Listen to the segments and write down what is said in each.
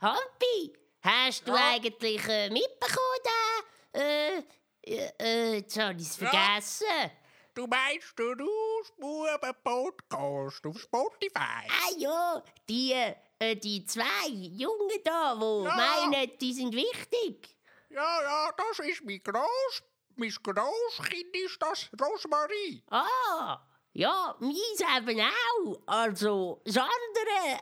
Hampi, hast du Ja. eigentlich äh, mitbekommen, da? Äh, äh, äh, jetzt habe ich es Ja. vergessen. Du meinst den Ausbuben-Podcast auf Spotify? Ah ja, die, äh, die zwei Jungen da, die Ja. meinen, die sind wichtig. Ja, ja, das ist mein Gross... Mein Grosskind ist das, Rosmarie. Ah, ja, meins eben auch. Also, das andere.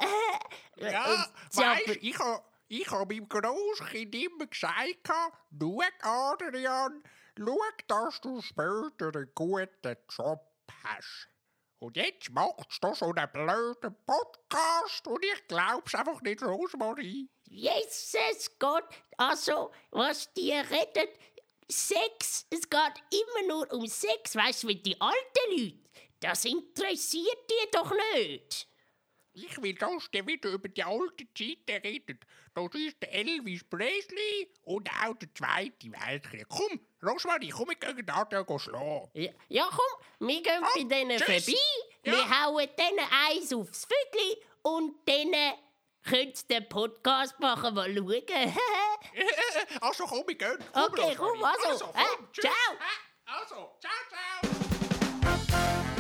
Äh, Ja, äh, weißt, aber- ich habe ich ha meinem Grosskind immer gesagt, schau, Adrian, schau, dass du später einen guten Job hast. Und jetzt machst du so einen blöden Podcast und ich glaub's einfach nicht, Rosmarie. Jesus Gott, also, was die reden, Sex, es geht immer nur um Sex, weißt du, wie die alten Leute, das interessiert die doch nicht. Ich will, dass der wieder über die alten Zeiten redet. Das ist der Elvis Presley und auch der Zweite Weltkrieg. Komm, Rosmarie, komm, wir gehen Adrian schlagen. Ja, ja komm, wir gehen bei denen tschüss. vorbei, Ja. wir hauen denen eins aufs Vögel und denen könnt ihr den Podcast machen, mal schauen. Also komm, wir gehen. Komm, Okay, komm, Rosmarie. also, äh, tschüss. ciao. Äh, Also, ciao, ciao.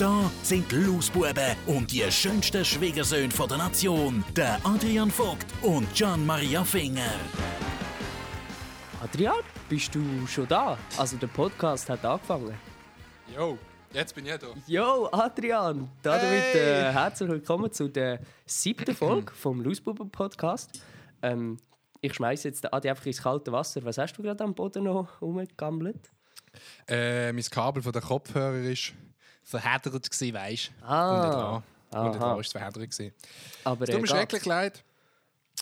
Da sind die Lausbuben und die schönsten Schwiegersöhne von der Nation, der Adrian Vogt und Gian Maria Finger. Adrian, bist du schon da? Also der Podcast hat angefangen. Jo, jetzt bin ich da. Yo, Adrian! Damit Hey! äh, herzlich willkommen zu der siebten Folge vom Lausbuben Podcast. Ähm, ich schmeiße jetzt den Adi einfach ins kalte Wasser. Was hast du gerade am Boden noch rumgegammelt? Äh, mein Kabel von der Kopfhörer ist verheddert gsi, weisst du? Ah, aha. dran ist es verheddert gsi. Aber Es tut mir schrecklich leid.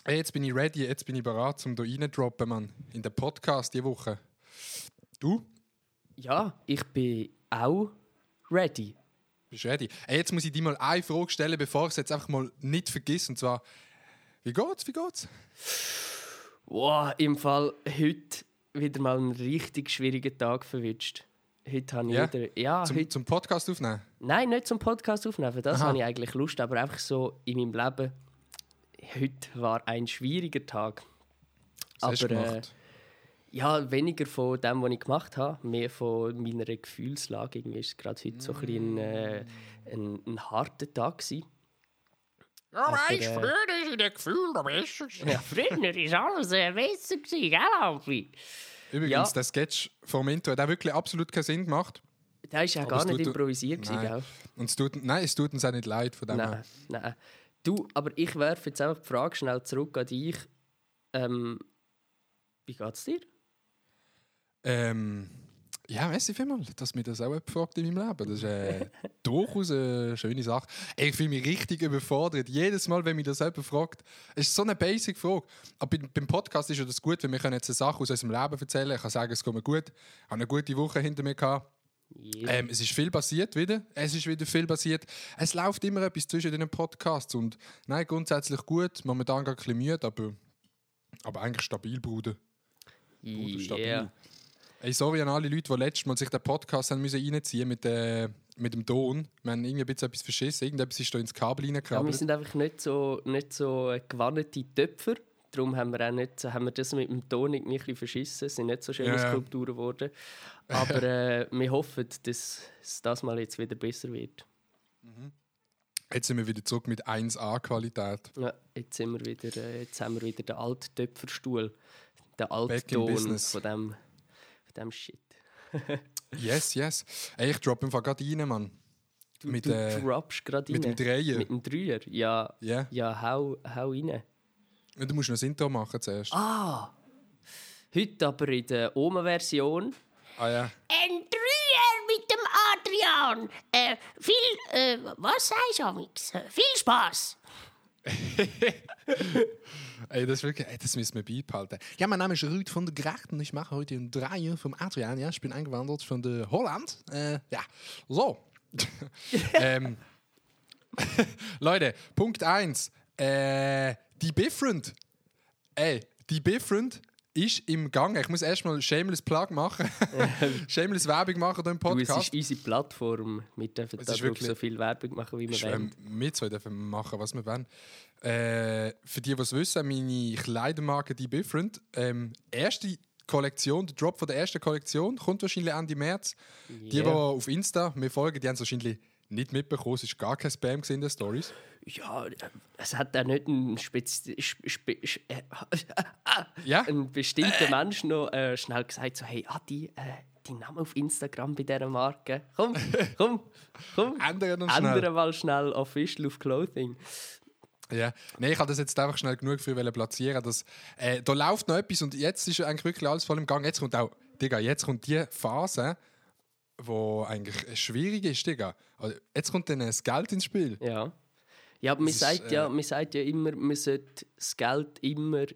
Hey, jetzt bin ich ready, jetzt bin ich bereit, um hier reindroppen, Mann. In den Podcast diese Woche. Du? Ja, ich bin auch ready. Bist ready? Hey, jetzt muss ich dir mal eine Frage stellen, bevor ich es jetzt einfach mal nicht vergiss. Und zwar, wie geht's, wie geht's? Wow, im Fall heute wieder mal einen richtig schwierigen Tag verwünscht. Heute habe ich Ja? wieder... Ja, Zum, heute, zum Podcast aufnehmen? Nein, nicht zum Podcast aufnehmen. für Das Aha. habe ich eigentlich Lust, aber einfach so in meinem Leben. Heute war ein schwieriger Tag. Was hast du aber äh, gemacht? ja, weniger von dem, was ich gemacht habe, mehr von meiner Gefühlslage. Irgendwie ist es gerade heute so ein, bisschen, äh, ein, ein harter Tag gewesen. Ja, weißt äh, du, früher ist in den Gefühlen noch besser. Ja, früher war alles äh, besser, gewesen, gell, Hampi? Übrigens, ja. der Sketch vom Intro hat auch wirklich absolut keinen Sinn gemacht. Der war ja gar es nicht improvisiert, gewesen, Nein. gell? Und es tut, nein, es tut uns auch nicht leid von dem Nein, her. nein. Du, aber ich werfe jetzt einfach die Frage schnell zurück an dich. Ähm, wie geht's dir? Ähm, ja, merci vielmals, dass mir das auch jemand fragt in meinem Leben. Das ist äh, durchaus eine schöne Sache. Ich fühle mich richtig überfordert. Jedes Mal, wenn mich das jemand fragt, es ist so eine basic Frage. Aber beim, beim Podcast ist ja das gut, weil wir können jetzt eine Sache aus unserem Leben erzählen. Ich kann sagen, es geht mir gut. Ich habe eine gute Woche hinter mir gehabt. Yeah. Ähm, es ist viel passiert wieder. Es ist wieder viel passiert. Es läuft immer etwas zwischen den Podcasts. Und nein, grundsätzlich gut. Momentan gar ein bisschen müde, aber, aber eigentlich stabil, Bruder. Bruder, stabil. yeah. Ey, sorry an alle Leute, die letztes Mal sich den Podcast haben müssen reinziehen mit, äh, mit dem Ton. Wir haben irgendwie ein bisschen etwas verschissen. Irgendetwas ist da ins Kabel Ja, wir reingekrabbelt. sind einfach nicht so, nicht so gewandete Töpfer. Darum haben wir, auch nicht, haben wir das mit dem Ton irgendwie ein bisschen verschissen. Es sind nicht so schöne ja. Skulpturen geworden. Aber äh, wir hoffen, dass es das mal jetzt wieder besser wird. Jetzt sind wir wieder zurück mit 1A-Qualität. Ja, jetzt, sind wir wieder, äh, jetzt haben wir wieder den alten Töpferstuhl. Den Altton business. von dem, dem Shit. Yes, yes. Ey, ich droppe einfach gerade rein, Mann. Du, Mit, du äh, droppst gerade mit dem rein. Dreier. Mit dem Dreier? Ja, Ja. ja hau, hau rein. Du musst noch das Intro machen zuerst. Ah! Heute aber in der Oma-Version. Ah ja. Ein Dreier mit dem Adrian. Äh, viel, äh, was sagst du, Amix? Äh, Viel Spaß. ey, das ist wirklich, ey, das müssen wir beibehalten. Ja, mein Name ist Ruud von der Gracht und ich mache heute ein Dreier vom Adrian. Ja, ich bin eingewandert von der Holland. Äh, ja, so. ähm, Leute, Punkt 1. Äh, die Bifriend. Ey, die Bifriend ist im Gang. Ich muss erstmal Shameless Plug machen. Shameless Werbung machen hier im Du, es Podcast. ist unsere Plattform. Wir dürfen da wirklich- so viel Werbung machen, wie wir wollen. ähm, wir zwei dürfen machen, was wir wollen. Äh, für die, die es wissen, meine Kleidermarke Die Bifriend. Ähm, erste Kollektion, der Drop von der ersten Kollektion kommt wahrscheinlich Ende März. Die, die Yeah. auf Insta mir folgen, die haben es wahrscheinlich nicht mitbekommen. Es war gar kein Spam in den Stories. Ja, äh, es hat auch nicht einen, spezi spe äh, Ja? ein bestimmter Mensch noch äh, schnell gesagt, so, hey Adi, äh, dein Name auf Instagram bei dieser Marke. Komm, komm, komm. Schnell. Ändern mal schnell Official auf Clothing. Ja, nein, ich habe das jetzt einfach schnell genug für platzieren. Dass, äh, da läuft noch etwas und jetzt ist eigentlich wirklich alles voll im Gang. Jetzt kommt auch, Digga, jetzt kommt die Phase, wo eigentlich schwierig ist, Digga. Also, jetzt kommt dann das Geld ins Spiel. Ja. Ja, aber man ist, sagt, ja, äh, man sagt ja immer, man sollte das Geld immer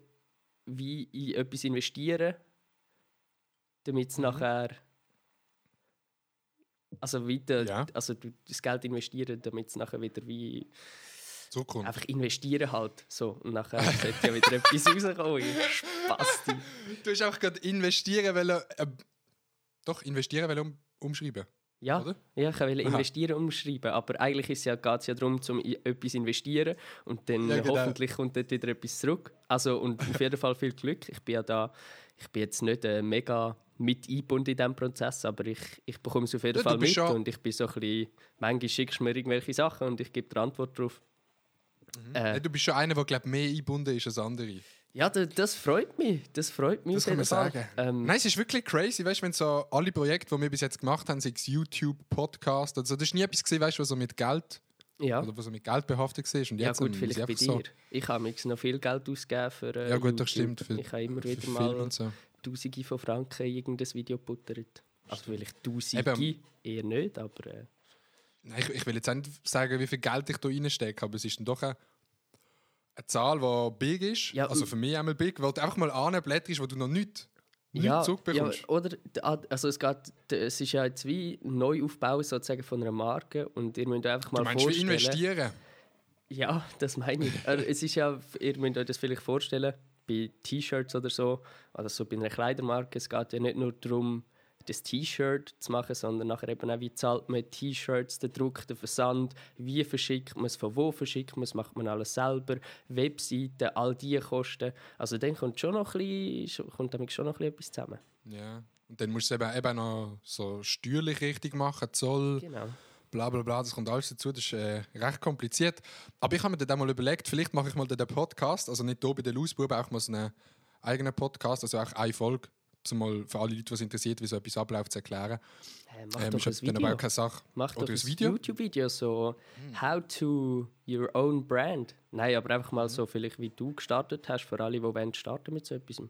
wie in etwas investieren, damit Mhm. es nachher. Also weiter, Ja. also das Geld investieren, damit es nachher wieder wie Zukunft. einfach investieren halt so und nachher sollte ja wieder etwas rauskommen. Spasti. Du hast auch gerade investieren wollen, äh, doch, investieren wollen um, umschreiben. Ja, Oder? ja, ich wollte investieren umschreiben, aber eigentlich ist es ja, geht es ja darum, zum etwas investieren und dann Ja, genau. hoffentlich kommt dort wieder etwas zurück. Also und auf jeden Fall viel Glück. Ich bin ja da, ich bin jetzt nicht äh, mega mit eingebunden in diesem Prozess, aber ich, ich bekomme es auf jeden Ja, Fall mit und ich bin so ein bisschen, manchmal schickst du mir irgendwelche Sachen und ich gebe dir Antwort drauf. Äh, du bist schon einer, der glaub, mehr eingebunden ist als andere. Ja, da, das freut mich, das freut mich Das kann man Fall. sagen. Ähm, Nein, es ist wirklich crazy, weißt du, wenn so alle Projekte, die wir bis jetzt gemacht haben, sei es YouTube, Podcast, also das ist nie etwas gesehen, weißt du, was so mit Geld ja. oder was so mit Geld behaftet war. Und Ja jetzt gut, vielleicht bei dir. Ich habe mir noch viel Geld ausgegeben für äh, Ja gut, das YouTube. stimmt. Für, ich habe immer wieder mal so. Tausende von Franken in irgendein Video gebuttert. Also vielleicht Tausende, Eben. eher nicht, aber äh, Nein, ich, ich will jetzt nicht sagen, wie viel Geld ich da reinstecke, aber es ist dann doch eine, eine Zahl, die big ist. Ja, also für mich einmal big, weil du einfach mal anblätterst, wo du noch nichts, nichts ja, ja, zurückbekommst. oder d- ah, also es geht, es ist ja jetzt wie Neuaufbau sozusagen von einer Marke und ihr müsst einfach mal du meinst, vorstellen. investieren? Ja, das meine ich. Es ist ja, ihr müsst euch das vielleicht vorstellen, bei T-Shirts oder so, oder so bei einer Kleidermarke, es geht ja nicht nur darum, das T-Shirt zu machen, sondern nachher eben auch, wie zahlt man T-Shirts, den Druck, den Versand, wie verschickt man es, von wo verschickt man es, macht man alles selber, Webseiten, all diese Kosten. Also dann kommt schon noch ein bisschen, kommt damit schon noch ein bisschen etwas zusammen. Ja. Und dann musst du es eben, eben noch so steuerlich richtig machen, Zoll, Genau. bla bla bla, das kommt alles dazu, das ist äh, recht kompliziert. Aber ich habe mir dann mal überlegt, vielleicht mache ich mal den Podcast, also nicht hier bei den Lausbuben, auch mal so einen eigenen Podcast, also auch eine Folge, mal für alle Leute, die es interessiert, wie so etwas abläuft, zu erklären. Äh, mach Ähm, doch ein aber Video. keine Sache. Mach Oder doch ein Video? YouTube-Video, so How to your own brand. Nein, aber einfach mal so, vielleicht wie du gestartet hast, für alle, die wollen starten mit so etwas.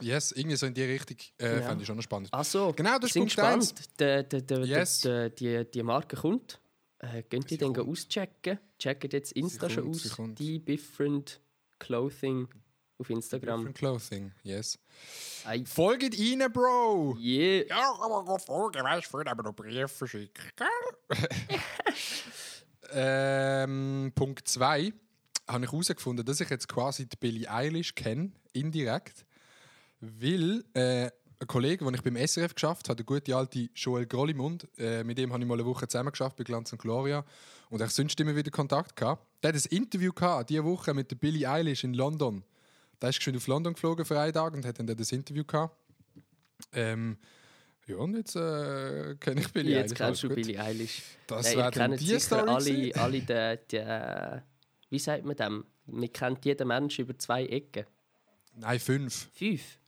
Yes, irgendwie so in die Richtung äh, Genau. fand ich schon noch spannend. Ach so, Genau, das ist sind Punkt gespannt. Der, der, der, Yes. die, die Marke kommt. Äh, könnt ihr den auschecken? Checkt jetzt Insta schon aus. Die Different Clothing auf Instagram. Different Clothing, yes. Ei, Folgt rein, Bro! yeah. Ja, aber folgen, weißt du, aber noch Briefe verschicken, gell? Ähm, Punkt 2 habe ich herausgefunden, dass ich jetzt quasi die Billie Eilish kenne, indirekt, weil äh, ein Kollege, den ich beim SRF geschafft habe, der gute alte Joel Grollimund, äh, mit dem habe ich mal eine Woche zusammen geschafft bei Glanz und Gloria und ich sonst immer wieder Kontakt gehabt. Der hat ein Interview gehabt, diese Woche mit der Billie Eilish in London. Der ist schon auf London geflogen für einen Tag und hat dann das Interview gehabt. Ähm, ja, und jetzt äh, kenne ich Billie Jetzt Eilish. kennst alles du gut. Billie Eilish. Das Nein, wäre dann die sicher Story alle, alle die, äh, wie sagt man dem? Man kennt jeden Mensch über zwei Ecken. Nein, fünf. Fünf.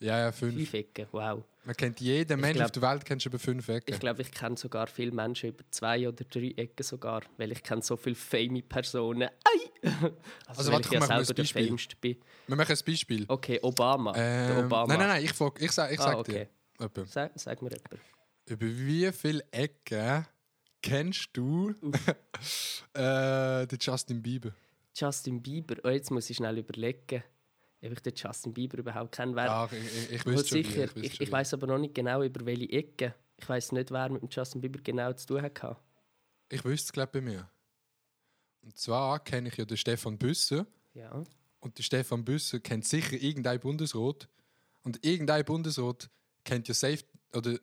Ja, ja, fünf. Fünf Ecken, wow. Man kennt jeden Mensch glaub- auf der Welt kennst du über fünf Ecken. Ich glaube, ich kenne sogar viele Menschen über zwei oder drei Ecken sogar, weil ich kenne so viele famous Personen. Ei! Also, Also, warte, ich ja selber der fameste bin. Wir machen ein Beispiel. Okay, Obama. Ähm, Obama. Nein, nein, nein, ich, frag, ich, sag, ich sag Ah, okay. dir. Etwa. Sag, sag mir jemand. Über wie viele Ecken kennst du äh, den Justin Bieber? Justin Bieber. Oh, jetzt muss ich schnell überlegen, ob ich den Justin Bieber überhaupt kenne. Wer, Ja, ich, ich, ich sicher. wie, wüsste Ich, ich weiß aber noch nicht genau, über welche Ecke. Ich weiß nicht, wer mit dem Justin Bieber genau zu tun hatte. Ich wüsste es, glaube bei mir. Und zwar kenne ich ja den Stefan Büsser. Ja. Und der Stefan Büsser kennt sicher irgendein Bundesrat. Und irgendein Bundesrat kennt ja safe. Oder.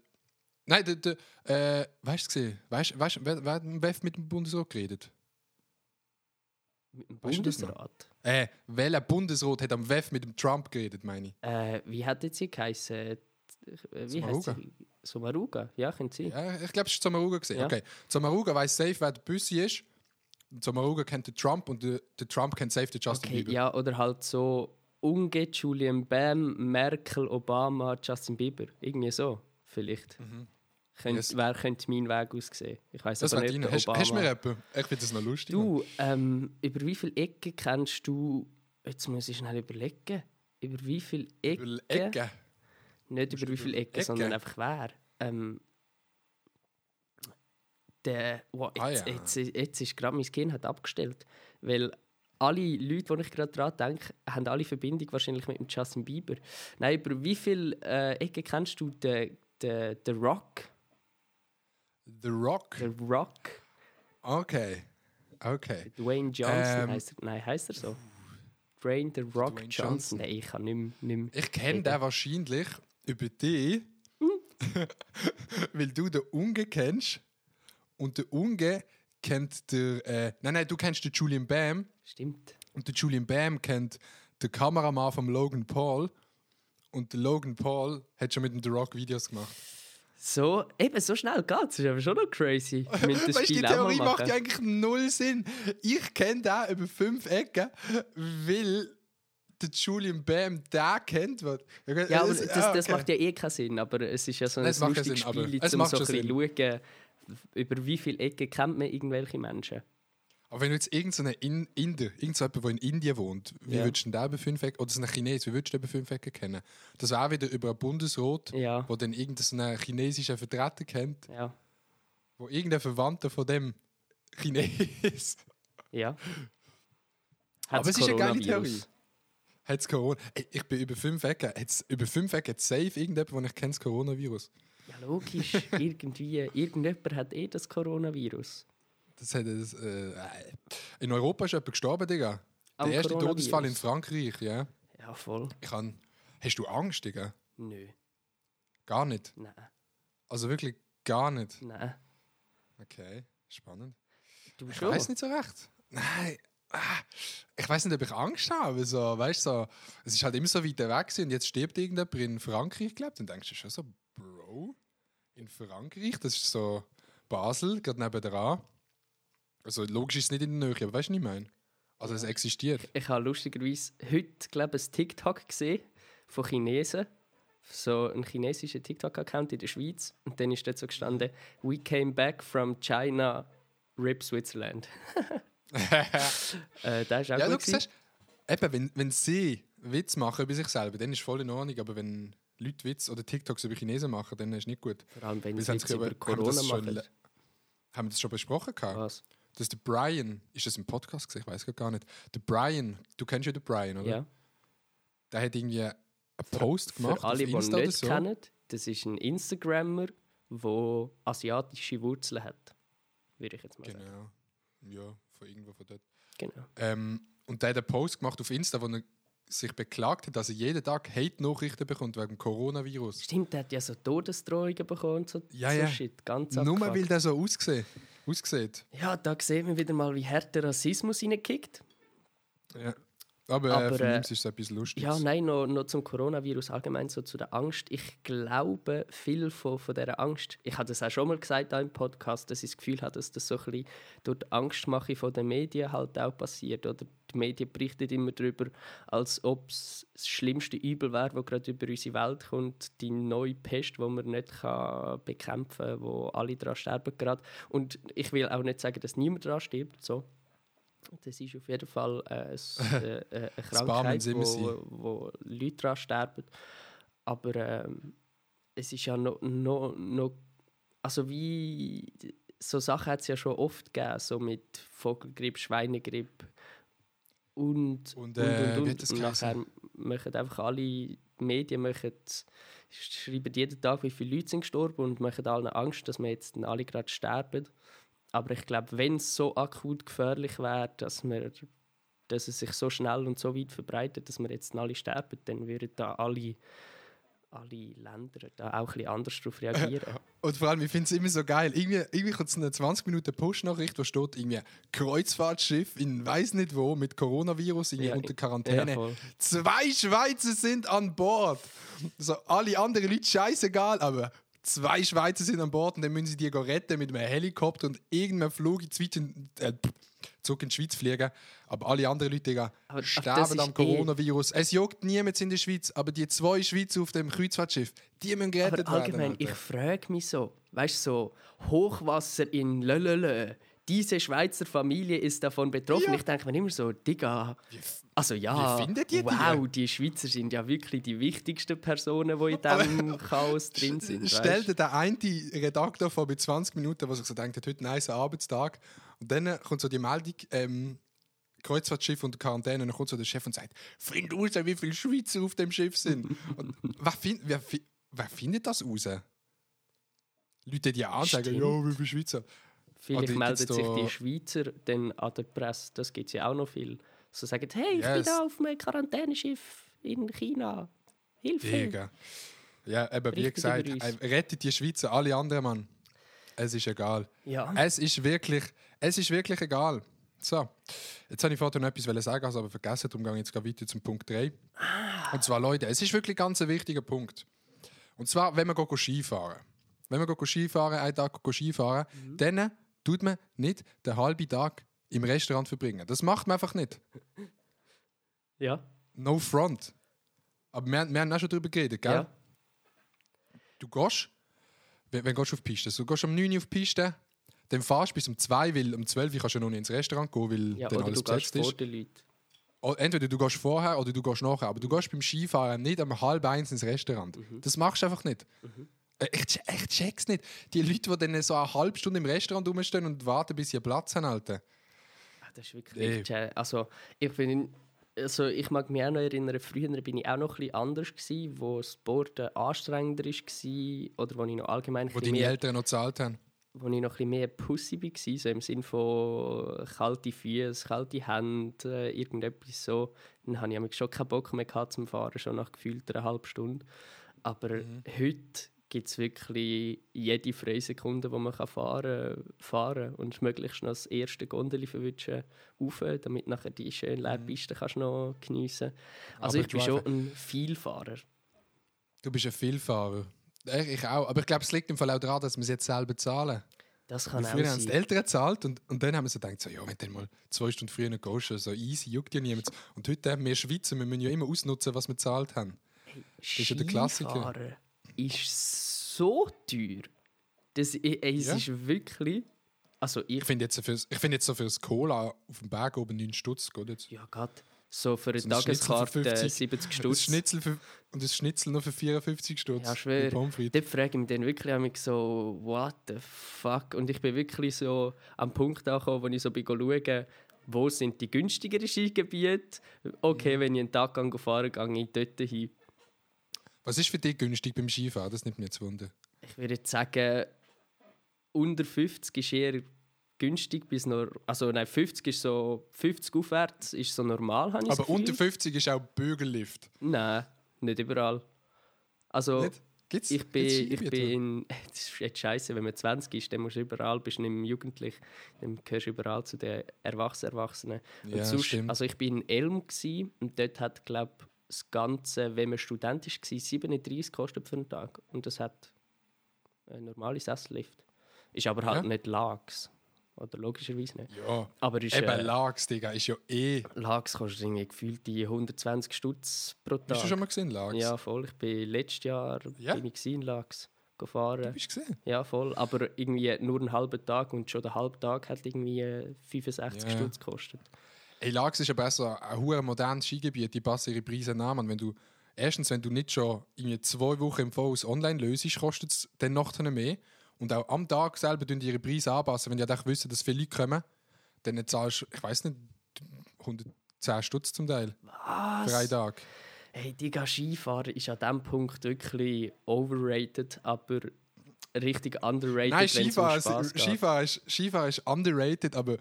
Nein, der. der äh, weißt du, gesehen? weißt weißt, wer, wer WEF mit dem Bundesrat geredet? Mit dem du? Bundesrat. Äh, welcher Bundesrat hat am WEF mit dem Trump geredet, meine ich? Äh, wie hat jetzt sie geheißen? Äh, Wie heißt sie? Somaruga, ja, können sie. Ja, ich glaube, es war Zamaruga. gewesen. Ja. Okay. Zamaruga weiß safe, wer der Büssi ist. Und Zamaruga kennt den Trump und der, der Trump kennt safe den Justin Okay, Bieber. ja, oder halt so Unge, Julian Bam, Merkel, Obama, Justin Bieber. Irgendwie so, vielleicht. Könnt, Yes. Wer könnte mein Weg aussehen? Ich weiß Das aber nicht, deine. der Hast, Obama. hast du mir etwas? Ich finde das noch lustig. Du, ähm, über wie viele Ecken kennst du. Jetzt muss ich schnell überlegen. Über wie viele Ecken. Weil Ecke. Nicht über wie viele Ecken, Ecken? sondern einfach wer. Ähm, der. Wow, Ah, jetzt, ja. jetzt, jetzt ist gerade mein Kind hat abgestellt. Weil alle Leute, die ich gerade dran denke, haben alle Verbindung wahrscheinlich mit dem Justin Bieber. Nein, über wie viele äh, Ecken kennst du den, den, den Rock? The Rock. Der Rock. Okay. Okay. Dwayne Johnson Ähm, heißt er. Nein, heißt er so? Dwayne The Rock Dwayne Johnson. Johnson. Nein, ich kann nicht mehr. Nicht mehr Ich kenne den wahrscheinlich über dich, weil du den Unge kennst. Und der Unge kennt der. Äh, nein, nein, du kennst den Julian Bam. Stimmt. Und der Julian Bam kennt den Kameramann von Logan Paul. Und der Logan Paul hat schon mit dem The Rock Videos gemacht. So, eben, so schnell geht's. Das ist aber schon noch crazy. Das Weißt die Theorie macht ja eigentlich null Sinn. Ich kenne den über fünf Ecken, weil der Julian Bam den kennt. Was. Ja, aber das, ah, das okay. macht ja eh keinen Sinn. Aber es ist ja so ein lustiges Spiel, um macht so ein bisschen schauen, über wie viele Ecken kennt man irgendwelche Menschen. Aber wenn du jetzt irgendeinen in Inder, irgendjemand, der in Indien wohnt, wie Ja. würdest du den über fünf Ecken, oder so einen Chines, wie würdest du den über fünf Ecken kennen? Das wäre auch wieder über einen Bundesrat, Ja. wo dann irgendeinen chinesischen Vertreter kennt, Ja. wo irgendein Verwandter von dem Chines Ja. Aber es ist eine geile Theorie. Coronavirus? hat es Corona. Ich bin über fünf Ecken, hat's, über fünf Ecken hat safe irgendjemand, den ich kenne, das Coronavirus. Ja, logisch. Irgendwie. Irgendjemand hat eh das Coronavirus. Das hat es, äh, in Europa ist jemand gestorben, Digga. Der erste? Todesfall in Frankreich, ja. Ja, voll. Ich kann, hast du Angst, Digga? Nö. Gar nicht. Nein. Also wirklich gar nicht. Nein. Okay, spannend. Du Ich schon? weiß nicht so recht. Nein. ah, Ich weiß nicht, ob ich Angst habe. So, weißt, so, es ist halt immer so weit weg gewesen und jetzt stirbt irgendjemand in Frankreich, glaube Dann denkst du schon so, Bro, in Frankreich, das ist so Basel, gerade nebenan. Also logisch ist es nicht in der Nähe, aber weißt du, was ich meine? Also es existiert. Ich habe lustigerweise heute, glaube ich, ein TikTok gesehen von Chinesen. So ein chinesischer TikTok-Account in der Schweiz. Und dann ist dort so gestanden: We came back from China, RIP Switzerland. äh, das ist auch Ja, du gut. gewesen. siehst, eben, wenn, wenn sie Witz machen über sich selber, dann ist voll in Ordnung, aber wenn Leute Witz oder TikToks über Chinesen machen, dann ist es nicht gut. Vor allem, wenn Weil sie haben über haben Corona das schon machen. Haben wir das schon besprochen? Gehabt? Was? Dass der Brian, ist das im Podcast gesehen? Ich weiß gar nicht. Der Brian, du kennst ja den Brian, oder? Ja. Der hat irgendwie einen Post gemacht Für alle, auf die ihn nicht so. kennen, das ist ein Instagrammer, der asiatische Wurzeln hat. Würde ich jetzt mal sagen. Genau. Ja, von irgendwo von dort. Genau. Ähm, und der hat einen Post gemacht auf Insta, wo er sich beklagt hat, dass er jeden Tag Hate-Nachrichten bekommt wegen dem Coronavirus. Stimmt, der hat ja so Todesdrohungen bekommen und so, Ja, so ja. Shit. Ganz Nur abgefuckt. weil der so aussieht. Aussieht. Ja, da sieht man wieder mal, wie hart der Rassismus reingekickt. Ja. Aber, Aber, äh, von äh, ist es etwas Lustiges. Ja, nein, noch, noch zum Coronavirus allgemein, so zu der Angst. Ich glaube, viel von, von dieser Angst, ich habe das auch schon mal gesagt im Podcast, dass ich das Gefühl habe, dass das so ein bisschen durch die Angstmache von den Medien halt auch passiert. Oder die Medien berichten immer darüber, als ob es das schlimmste Übel wäre, das gerade über unsere Welt kommt. Die neue Pest, die man nicht kann bekämpfen kann, wo alle daran sterben gerade. Und ich will auch nicht sagen, dass niemand daran stirbt. So. Das ist auf jeden Fall äh, äh, äh, eine Krankheit, wo, wo Leute daran sterben. Aber ähm, es ist ja noch, noch, noch also wie so Sachen hat es ja schon oft gegeben, so mit Vogelgrippe, Schweinegrippe. Und, Und, äh, wie hat das und geheißen? nachher machen einfach alle Medien machen, schreiben jeden Tag, wie viele Leute sind gestorben und machen allen Angst, dass wir jetzt alle gerade sterben. Aber ich glaube, wenn es so akut gefährlich wäre, dass, wir, dass es sich so schnell und so weit verbreitet, dass wir jetzt alle sterben, dann würden da alle, alle Länder da auch ein bisschen anders darauf reagieren. Und vor allem, ich finde es immer so geil. Irgendwie, irgendwie kommt es eine 20 Minuten Push-Nachricht, wo steht irgendwie Kreuzfahrtschiff in weiß nicht wo mit Coronavirus irgendwie Ja, unter ja, Quarantäne. voll. Zwei Schweizer sind an Bord. So, alle anderen Leute scheißegal, aber zwei Schweizer sind an Bord und dann müssen sie die retten mit einem Helikopter und irgendeinem Flug in die Schweiz, in, äh, zurück in die Schweiz fliegen. Aber alle anderen Leute Digga, sterben am eh- Coronavirus. Es juckt niemand in der Schweiz, aber die zwei Schweizer auf dem Kreuzfahrtschiff, die müssen gerettet Aber allgemein, werden. ich Alter. frage mich so, weißt du, so Hochwasser in Lölölö, diese Schweizer Familie ist davon betroffen. Ja. Ich denke mir immer so, Digga, also ja, die? wow, die Schweizer sind ja wirklich die wichtigsten Personen, die in diesem Chaos drin sind. Stell dir den einen Redakteur vor bei 20 Minuten, der sich so denkt, heute einen nice Arbeitstag. Und dann kommt so die Meldung, ähm, Kreuzfahrtschiff unter Quarantäne. Und dann kommt so der Chef und sagt, find raus, wie viele Schweizer auf dem Schiff sind. und wer, find, wer, wer findet das raus? Leute, die an sagen, Stimmt. ja, wie viele Schweizer? Vielleicht Oder melden sich die Schweizer dann an der Presse, das gibt es ja auch noch viel. So sagen, hey, ich bin Yes. da auf einem Quarantäneschiff in China. Hilfe! Digga. Ja, eben wie gesagt, äh, rettet die Schweizer, alle anderen, Mann. Es ist egal. Ja. Es ist wirklich, es ist wirklich egal. So, jetzt habe ich vorhin noch etwas sagen, also aber vergessen, darum gehe ich jetzt weiter zum Punkt 3. Und zwar, Leute, es ist wirklich ganz ein wichtiger Punkt. Und zwar, wenn wir Skifahren. Wenn wir Skifahren, einen Tag Skifahren, dann tut man nicht den halben Tag im Restaurant verbringen. Das macht man einfach nicht. ja. No front. Aber wir, wir haben auch schon darüber geredet, gell? Ja. Du gehst, wenn, wenn gehst du auf die Piste, du gehst um 9 Uhr auf die Piste, dann fahrst du bis um 2 weil um 12 Uhr kannst du noch nicht ins Restaurant gehen, weil ja dann alles besetzt ist. den Leuten. O- Entweder du gehst vorher oder du gehst nachher, aber du gehst beim Skifahren nicht um halb eins ins Restaurant. Mhm. Das machst du einfach nicht. Äh, Ich, che- ich check's nicht. Die Leute, die dann so eine halbe Stunde im Restaurant rumstehen und warten, bis sie Platz haben, Alter. Ah, Das ist wirklich. Tja, Also, ich bin. Also ich mag mich auch noch erinnern, früher bin ich auch noch ein bisschen anders gsi, wo das Sport äh, anstrengender war oder wo ich noch allgemein ein Wo deine mehr, Eltern noch gezahlt haben. wo ich noch ein bisschen mehr Pussy war, so im Sinne von kalte Füße, kalte Hände, äh, irgendetwas so. Dann habe ich schon keinen Bock mehr gehabt zum Fahren, schon nach gefühlt einer halben Stunde. Aber Mhm. heute gibt es wirklich jede freie Sekunde, wo man kann fahren fahren und möglichst noch das erste Gondeli verwischen rauf, damit nachher die schöne leere Piste kannst noch geniessen Also Mhm. Aber ich bin schon ein Vielfahrer. Du bist ein Vielfahrer. Ich, ich auch. Aber ich glaube, es liegt im Fall auch daran, dass wir es jetzt selber zahlen. Das kann auch früher haben es die sein. Eltern gezahlt und, und dann haben wir so gedacht, so, ja, wenn du mal zwei Stunden früher gehst, so easy, juckt ja niemand. Und heute, wir Schweizer, wir müssen ja immer ausnutzen, was wir gezahlt haben. ist ja der Klassiker. Ist so teuer. Das, ey, es Ja. ist wirklich... Also ich Ich finde jetzt, fürs- ich find jetzt so fürs Cola auf dem Berg oben 9 Stutz, geht jetzt. Ja, Gott. So für eine So für Tageskarte 50. 70 Das Stutz. Schnitzel für, und das Schnitzel noch für 54 Stutz. Ja, schwer. Dort frage ich mich dann wirklich einmal so, what the fuck? Und ich bin wirklich so am Punkt angekommen, wo ich so bin schauen, wo sind die günstigeren Skigebiete. Okay, wenn ich einen Tag fahren gehe ich dort hin. Was ist für dich günstig beim Skifahren? Das nimmt mich jetzt Wunder. Ich würde jetzt sagen, unter 50 ist eher günstig bis nur, also nein, 50 ist so, 50 aufwärts ist so normal, habe ich Aber unter 50 ist auch Bürgerlift. Nein, nicht überall. Also Nicht? Gibt's, ich bin, gibt's ich bin, das ist jetzt scheiße, wenn man 20 ist, dann musst du überall, bist du nicht mehr jugendlich, dann gehörst du überall zu den Erwachsenen. Erwachsenen. Und Ja, sonst, stimmt. also ich bin in Elm gsi und dort hat, glaube das Ganze, wenn man Student war, 37 gekostet für einen Tag. Und das hat ein normales Sessellift. Ist aber halt Ja. nicht Lags. Oder logischerweise nicht. Ja, Aber ist, eben äh, Lags, Digga, ist ja eh. Lags kostet irgendwie gefühlt die 120 Stutz pro Tag. Bist du schon mal gesehen, Lags? Ja, voll. Ich bin letztes Jahr Ja? bin ich in Lax gefahren. Bist du gesehen? Ja, voll. Aber irgendwie nur einen halben Tag und schon der halbe Tag hat irgendwie äh, 65 Ja. Stutz gekostet. Ey, Lags ist ja besser ein hure modernes Skigebiet, die passen ihre Preise an. Und wenn du, erstens, wenn du nicht schon irgendwie zwei Wochen im Voraus online löst, kostet es dann noch mehr. Und auch am Tag selber tun die ihre Preise anpassen. Wenn die halt auch wissen, dass viele Leute kommen, dann zahlst du, ich weiß nicht, 110 10 Stutz zum Teil. Was? Für einen Tag. Hey, Digga, Skifahren ist an diesem Punkt wirklich overrated, aber richtig underrated, Nein, wenn's um. Skifahren, ist, Skifahren ist underrated, aber,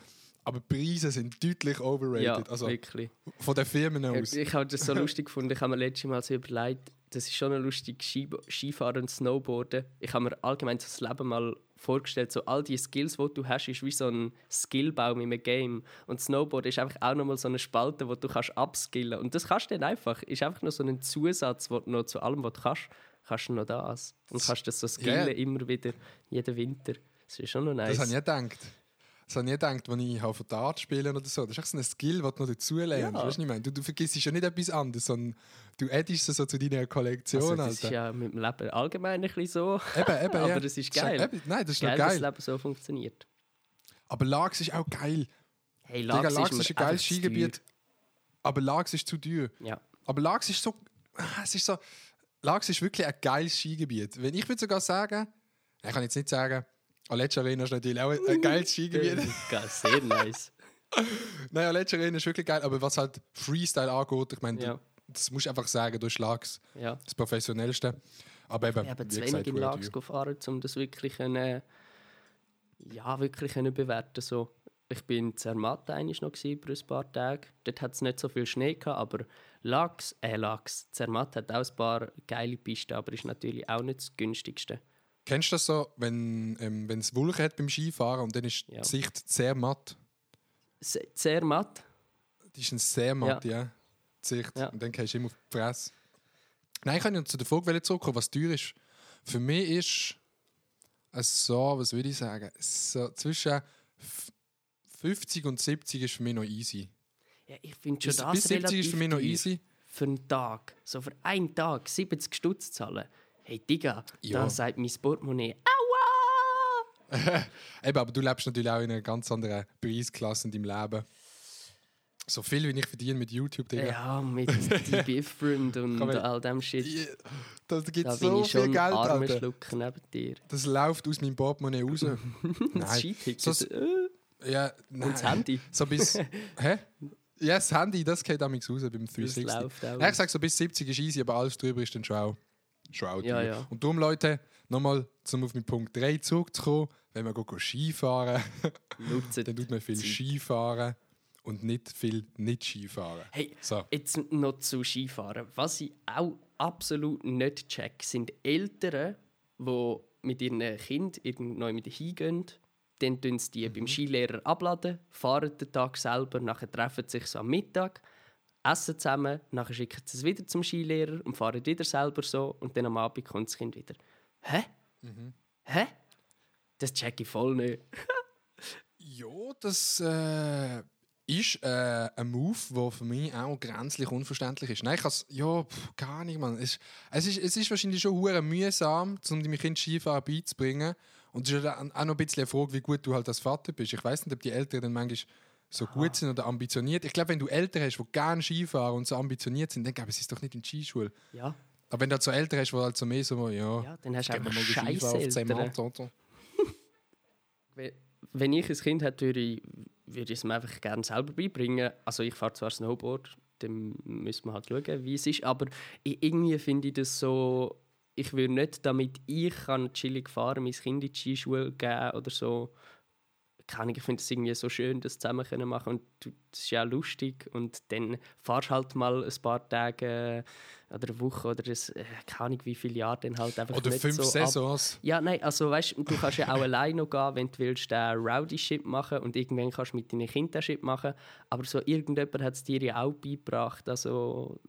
aber die Preise sind deutlich Ja, overrated. also wirklich. von den Firmen aus. Ich, ich habe das so lustig gefunden. Ich habe mir letztes Mal so überlegt, das ist schon ein lustig Ski Skifahren und Snowboarden. Ich habe mir allgemein so das Leben mal vorgestellt, so all die Skills, die du hast, ist wie so ein Skillbaum in einem Game. Und Snowboard ist einfach auch nochmal so eine Spalte, wo du kannst upskillen. Und das kannst du dann einfach. Ist einfach noch so ein Zusatz, wo du noch zu allem, was du kannst, kannst du noch das. Und kannst das so skillen Ja. immer wieder, jeden Winter. Das ist schon noch nice. Das habe ich nicht gedacht. Das habe ich gedacht, wenn ich auf Dart spiele oder so. Das ist echt so ein Skill, den du noch dazu lernst. Ja. Weißt du, ich meine? Du, du vergisst ja nicht etwas anderes, sondern du addest es so zu deiner Kollektion. also, das ist Alter. ja mit dem Leben allgemein ein bisschen so. Eben, eben, ja. Aber es ist ja geil. eben- nein, das ist Geil, noch dass geil. das Leben so funktioniert. Aber Lags ist auch geil. Hey, Digga, Lachs, Lags ist, ist, ein geiles Skigebiet. Aber Lags ist zu teuer. teuer. Ja. Aber Lags ist so. ah, Es ist so. Lags ist wirklich ein geiles Skigebiet. Wenn ich würde sogar sagen, ich kann jetzt nicht sagen, Aletsch Arena ist natürlich auch ein geiles Skigebiet. Sehr nice. Nein, Aletsch Arena ist wirklich geil, aber was halt Freestyle angeht, ich meine, Ja. das musst du einfach sagen, du Lags Ja. das professionellste. Aber eben, Ich habe zu wenig in Lags teuer. gefahren, um das wirklich können, ja, wirklich können bewerten so. Ich bin in Zermatt eigentlich noch gewesen, für ein paar Tage. Dort hat es nicht so viel Schnee gehabt, aber Lags, äh Lags, Zermatt hat auch ein paar geile Pisten, aber ist natürlich auch nicht das günstigste. Kennst du das so, wenn ähm, es Wolken hat beim Skifahren und dann ist Ja. die Sicht sehr matt? Se- Zermatt? Die ist ein sehr matt, ja. Die Sicht. Ja. Und dann gehst du immer auf die Fresse. Nein, ich kann ja zu der Frage zurückkommen, was teuer ist. Für mich ist es so, was würde ich sagen, so zwischen f- 50 und 70 ist für mich noch easy. Ja, ich finde schon Bis, das bis 70 ist für mich noch easy. Für einen Tag, so für einen Tag 70 Stutz zahlen. Hey Digga, Ja. da sagt mein Portemonnaie Aua! Eben, aber du lebst natürlich auch in einer ganz anderen Preisklasse in deinem Leben. So viel, wie ich verdiene mit YouTube, Digga. Ja, mit Different und man- all dem Shit. Ja, Da gibt Da so ich viel Geld, arme Alter. Schlucker neben dir. Das läuft aus meinem Portemonnaie raus. Das Nein. Skiticket. So, äh, ja, nein. und das Handy. So bis. hä? Ja, das Handy, das geht damals raus beim 360. läuft auch. Ja, ich sage so bis 70 ist easy, aber alles drüber ist dann schon auch, auch Ja, ja. Und darum, Leute, nochmal, um auf meinen Punkt 3 zurückzukommen, wenn man geht Skifahren, Nutzen dann tut man viel Zeit. Skifahren und nicht viel nicht Skifahren. Hey, So. jetzt noch zu Skifahren. Was ich auch absolut nicht check, sind Eltern, die mit ihren Kind irgendwo mit hingehen. Dann tun sie die Mhm. beim Skilehrer abladen, fahren den Tag selber, nachher treffen sie sich so am Mittag, essen zusammen, nachher schicken sie es wieder zum Skilehrer und fahren wieder selber so und dann am Abend kommt das Kind wieder. Hä? Mhm. Hä? Das check ich voll nicht. Ja, das äh, ist äh, ein Move, der für mich auch grenzlich unverständlich ist. Nein, ich has, ja, pff, gar nicht, Mann. Es, es, ist, es ist wahrscheinlich schon hure mühsam, um deinem Kind Skifahren beizubringen. Und es ist auch noch ein bisschen eine Frage, wie gut du halt als Vater bist. Ich weiß nicht, ob die Eltern dann manchmal so gut sind oder ambitioniert. Ich glaube, wenn du Eltern hast, die gerne Skifahren und so ambitioniert sind, dann geben sie es doch nicht in die Skischule. Ja, Aber wenn du halt so Eltern hast, die halt so mehr so, ja, ja dann hast du einfach mal Skifahren scheiße auf 10 Eltern. Monate oder so. We- Wenn ich ein Kind hätte, würde ich, würde ich es mir einfach gerne selber beibringen. Also ich fahre zwar Snowboard, dann müssen wir halt schauen, wie es ist. Aber irgendwie finde ich das so, ich würde nicht, damit ich kann chillig fahren mein Kind in die Skischule geben oder so. Keine ich finde es irgendwie so schön, das zusammen können machen und du- das ist ja auch lustig und dann fahrst halt mal ein paar Tage äh, oder eine Woche oder das, äh, keine Ahnung wie viele Jahre dann halt einfach Oder nicht fünf so ab- Saisons. ja, nein, also weißt du, du kannst ja auch alleine noch gehen, wenn du willst, den Rowdy-Ship machen und irgendwann kannst du mit deinen Kindern Ship machen. Aber so irgendjemand hat es dir ja auch beigebracht, also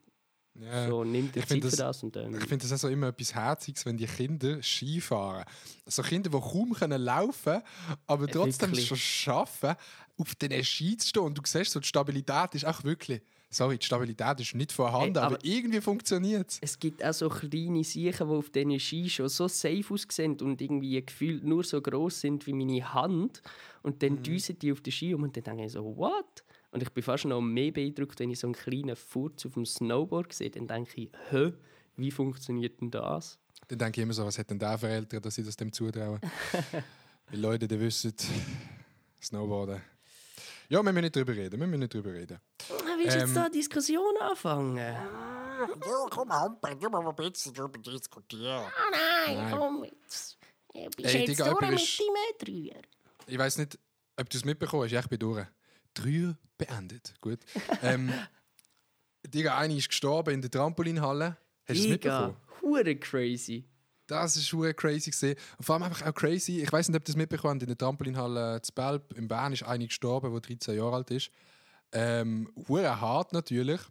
Ja. so nimm dir ich Zeit find für das- das und dann... Ich finde das auch so immer etwas Herziges, wenn die Kinder Ski fahren. So Kinder, die kaum können laufen aber trotzdem wirklich. schon schaffen, auf den Ski zu stehen. Und du siehst, so, die Stabilität ist auch wirklich. Sorry, die Stabilität ist nicht vorhanden, Hey, aber, aber- irgendwie funktioniert es. Es gibt auch so kleine Sachen, die auf diesen Ski schon so safe aussehen und irgendwie gefühlt nur so groß sind wie meine Hand. Und Mhm. dann düsen die auf den Ski um und dann denke ich so, what? Und ich bin fast noch mehr beeindruckt, wenn ich so einen kleinen Furz auf dem Snowboard sehe. Dann denke ich, hä, wie funktioniert denn das? Dann denke ich immer so, was hat denn der für Eltern, dass sie das dem zutrauen? Weil Leute, die wissen, Snowboarden. Ja, wir müssen nicht drüber reden. Wir müssen nicht drüber reden. Wie willst du jetzt Ähm. da eine Diskussion anfangen? Ja, komm, Humpe, du mal ein bisschen darüber diskutieren. Ah nein, komm jetzt. Du bist Ey, jetzt Digga, durch mit deinem Dreier. Ich weiß nicht, ob du es mitbekommen hast. Ja, ich bin durch. Dreier beendet. Gut. ähm, Digga, einer ist gestorben in der Trampolinhalle. Hast du es mitbekommen? Hure crazy. Das ist schon crazy gesehen. Vor allem einfach auch crazy. Ich weiß nicht, ob du das mitbekommen habt. In der Trampolinhalle zu Belp in Bern ist einer gestorben, der 13 Jahre alt ist. Ähm, hure hart natürlich.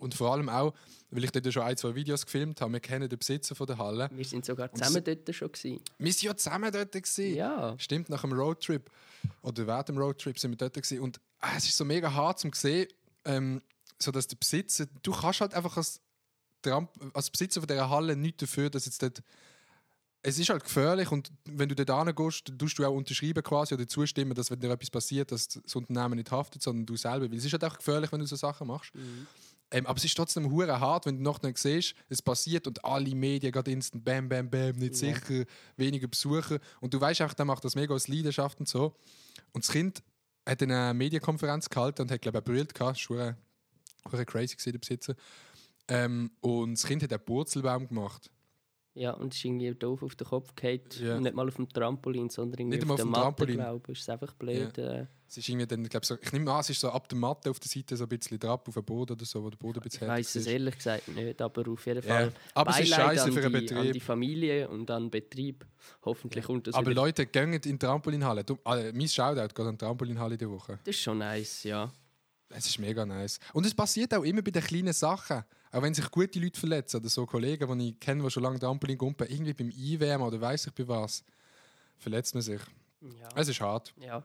Und vor allem auch, weil ich dort schon ein, zwei Videos gefilmt habe. Wir kennen den Besitzer von der Halle. Wir sind sogar zusammen dort schon. Gewesen. Wir waren ja zusammen dort. Gewesen. Ja. Stimmt, nach dem Roadtrip. Oder während dem Roadtrip sind wir dort. Gewesen. Und ah, es ist so mega hart zum sehen, ähm, so dass der Besitzer, du kannst halt einfach als, Tramp als Besitzer von dieser Halle nichts dafür, dass jetzt dort es ist halt gefährlich und wenn du dort hingehst, dann tust du auch unterschreiben quasi oder zustimmen, dass wenn dir etwas passiert, dass das Unternehmen nicht haftet, sondern du selber. Weil es ist halt auch gefährlich, wenn du so Sachen machst. Ähm, aber es ist trotzdem hure hart, wenn du nachher siehst, es passiert und alle Medien gerade instant bam, bam, bam, nicht sicher, weniger Besucher. Und du weißt auch, der macht das mega aus Leidenschaft und so. Und das Kind hat eine Medienkonferenz gehalten und hat, glaube ich, ein Bild gehabt. Das war hure crazy, gewesen, der Besitzer. Ähm, und das Kind hat einen Purzelbaum gemacht. Ja, und es ist irgendwie doof auf den Kopf gefallen. Ja. Nicht mal auf dem Trampolin, sondern irgendwie Nicht auf auf dem Matte, Trampolin. glaube ich. Ist einfach blöd. Äh, Es ist irgendwie dann, glaub, so, ich nehme an, es ist so ab der Matte auf der Seite so ein bisschen drauf auf den Boden oder so, wo der Boden ein bisschen ich weiß es ehrlich gesagt nicht, aber auf jeden. Fall. Aber es ist Beileid scheiße an für einen die, An Betrieb. die Familie und an den Betrieb. Hoffentlich kommt das Aber wieder. Leute, gehen in die Trampolinhalle. Du, äh, mein Shoutout geht an die Trampolinhalle diese Woche. Das ist schon nice, ja. Es ist mega nice. Und es passiert auch immer bei den kleinen Sachen. Auch wenn sich gute Leute verletzen oder so Kollegen, die ich kenne, die schon lange Trampolin gumpen, irgendwie beim Einwärmen oder weiß ich bei was, verletzt man sich. Ja. Es ist hart. Ja,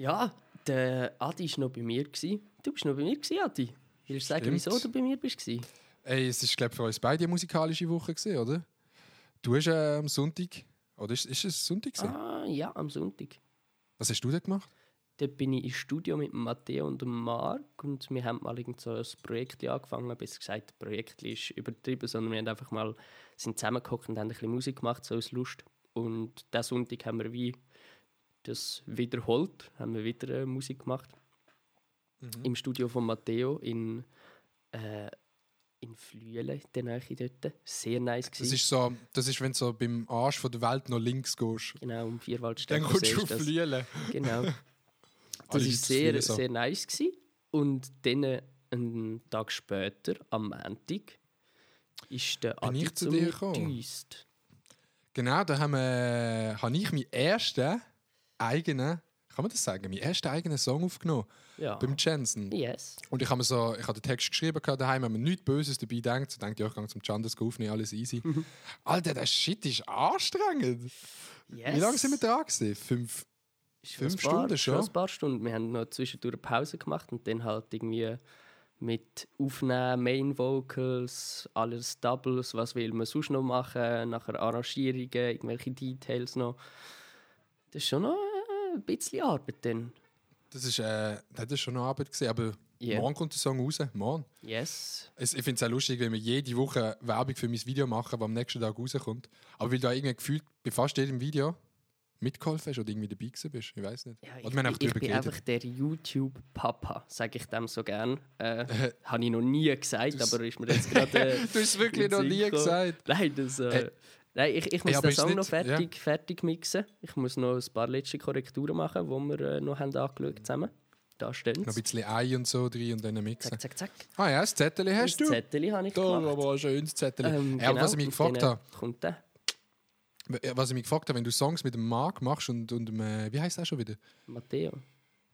ja der Adi war noch bei mir. Gewesen. Du bist noch bei mir, gewesen, Adi. Willst du sagen, Stimmt. wieso du bei mir bist? gewesen? Ey, es ist, glaube für uns beide eine musikalische Woche, gewesen, oder? Du hast äh, am Sonntag, oder ist, ist es Sonntag? gewesen? Ah, ja, am Sonntag. Was hast du denn gemacht? Dort bin ich im Studio mit Matteo und Marc und wir haben mal irgend so ein Projekt angefangen. Besser gesagt, das Projekt ist übertrieben, sondern wir haben einfach mal sind zusammengehockt und haben ein bisschen Musik gemacht, so aus Lust. Und diesen Sonntag haben wir wie das wiederholt, haben wir wieder äh, Musik gemacht. Im Studio von Matteo in, äh, in Flüelen, in der Nähe dort. Sehr nice Das ist so, das ist, wenn du so beim Arsch von der Welt noch links gehst. Genau, um Vierwaldstätten. Dann kommst du auf das. Flielen. Genau. Das war sehr, sehr nice. Gewesen. Und dann, äh, einen Tag später, am Montag, ist der Bin Adi ich zu dir gekommen? Genau, da haben wir, habe ich meinen ersten eigenen, kann man das sagen, meinen ersten eigenen Song aufgenommen. Ja. Beim Jensen. Yes. Und ich habe mir so, ich habe den Text geschrieben daheim, wenn man nichts Böses dabei denkt, so denkt, ja, ich gehe zum Chandas aufnehmen, alles easy. Alter, der Shit ist anstrengend. yes. Wie lange sind wir dran gewesen? Fünf. Fünf paar, Stunden schon? ein paar Stunden. Wir haben noch zwischendurch eine Pause gemacht und dann halt irgendwie mit Aufnehmen, Main Vocals, alles Doubles, was will man sonst noch machen, nachher Arrangierungen, irgendwelche Details noch. Das ist schon noch ein bisschen Arbeit dann. Das ist, äh, das ist schon eine Arbeit gewesen, aber Ja. morgen kommt der Song raus, morgen. Yes. Es, ich finde es auch lustig, wenn wir jede Woche Werbung für mein Video machen, das am nächsten Tag rauskommt. Aber weil du irgendwie gefühlt bei fast jedem Video mitgeholfen hast oder irgendwie dabei gewesen bist. Ich weiß nicht. Ja, ich, bin- ich bin einfach der YouTube-Papa, sage ich dem so gern. Äh, Habe ich noch nie gesagt, aber ist mir jetzt gerade. Äh, Du hast es wirklich noch nie gesagt. Nein, das, äh, Äh, nein ich, ich muss ist Song nicht- noch fertig, fertig mixen. Ich muss noch ein paar letzte Korrekturen machen, die wir äh, noch haben angeschaut zusammen. Da stehen Noch ein bisschen Ei und so drin und dann mixen. Zack, zack, zack. Ah ja, das Zettel hast Das du. Zettel habe ich Da gemacht. aber ein schönes Zettel. Ähm, ja, genau, was ich mich gefragt habe, Kommt der? was ich mich gefragt habe, wenn du Songs mit dem Marc machst und, und dem, äh, wie heißt er schon wieder? Matteo.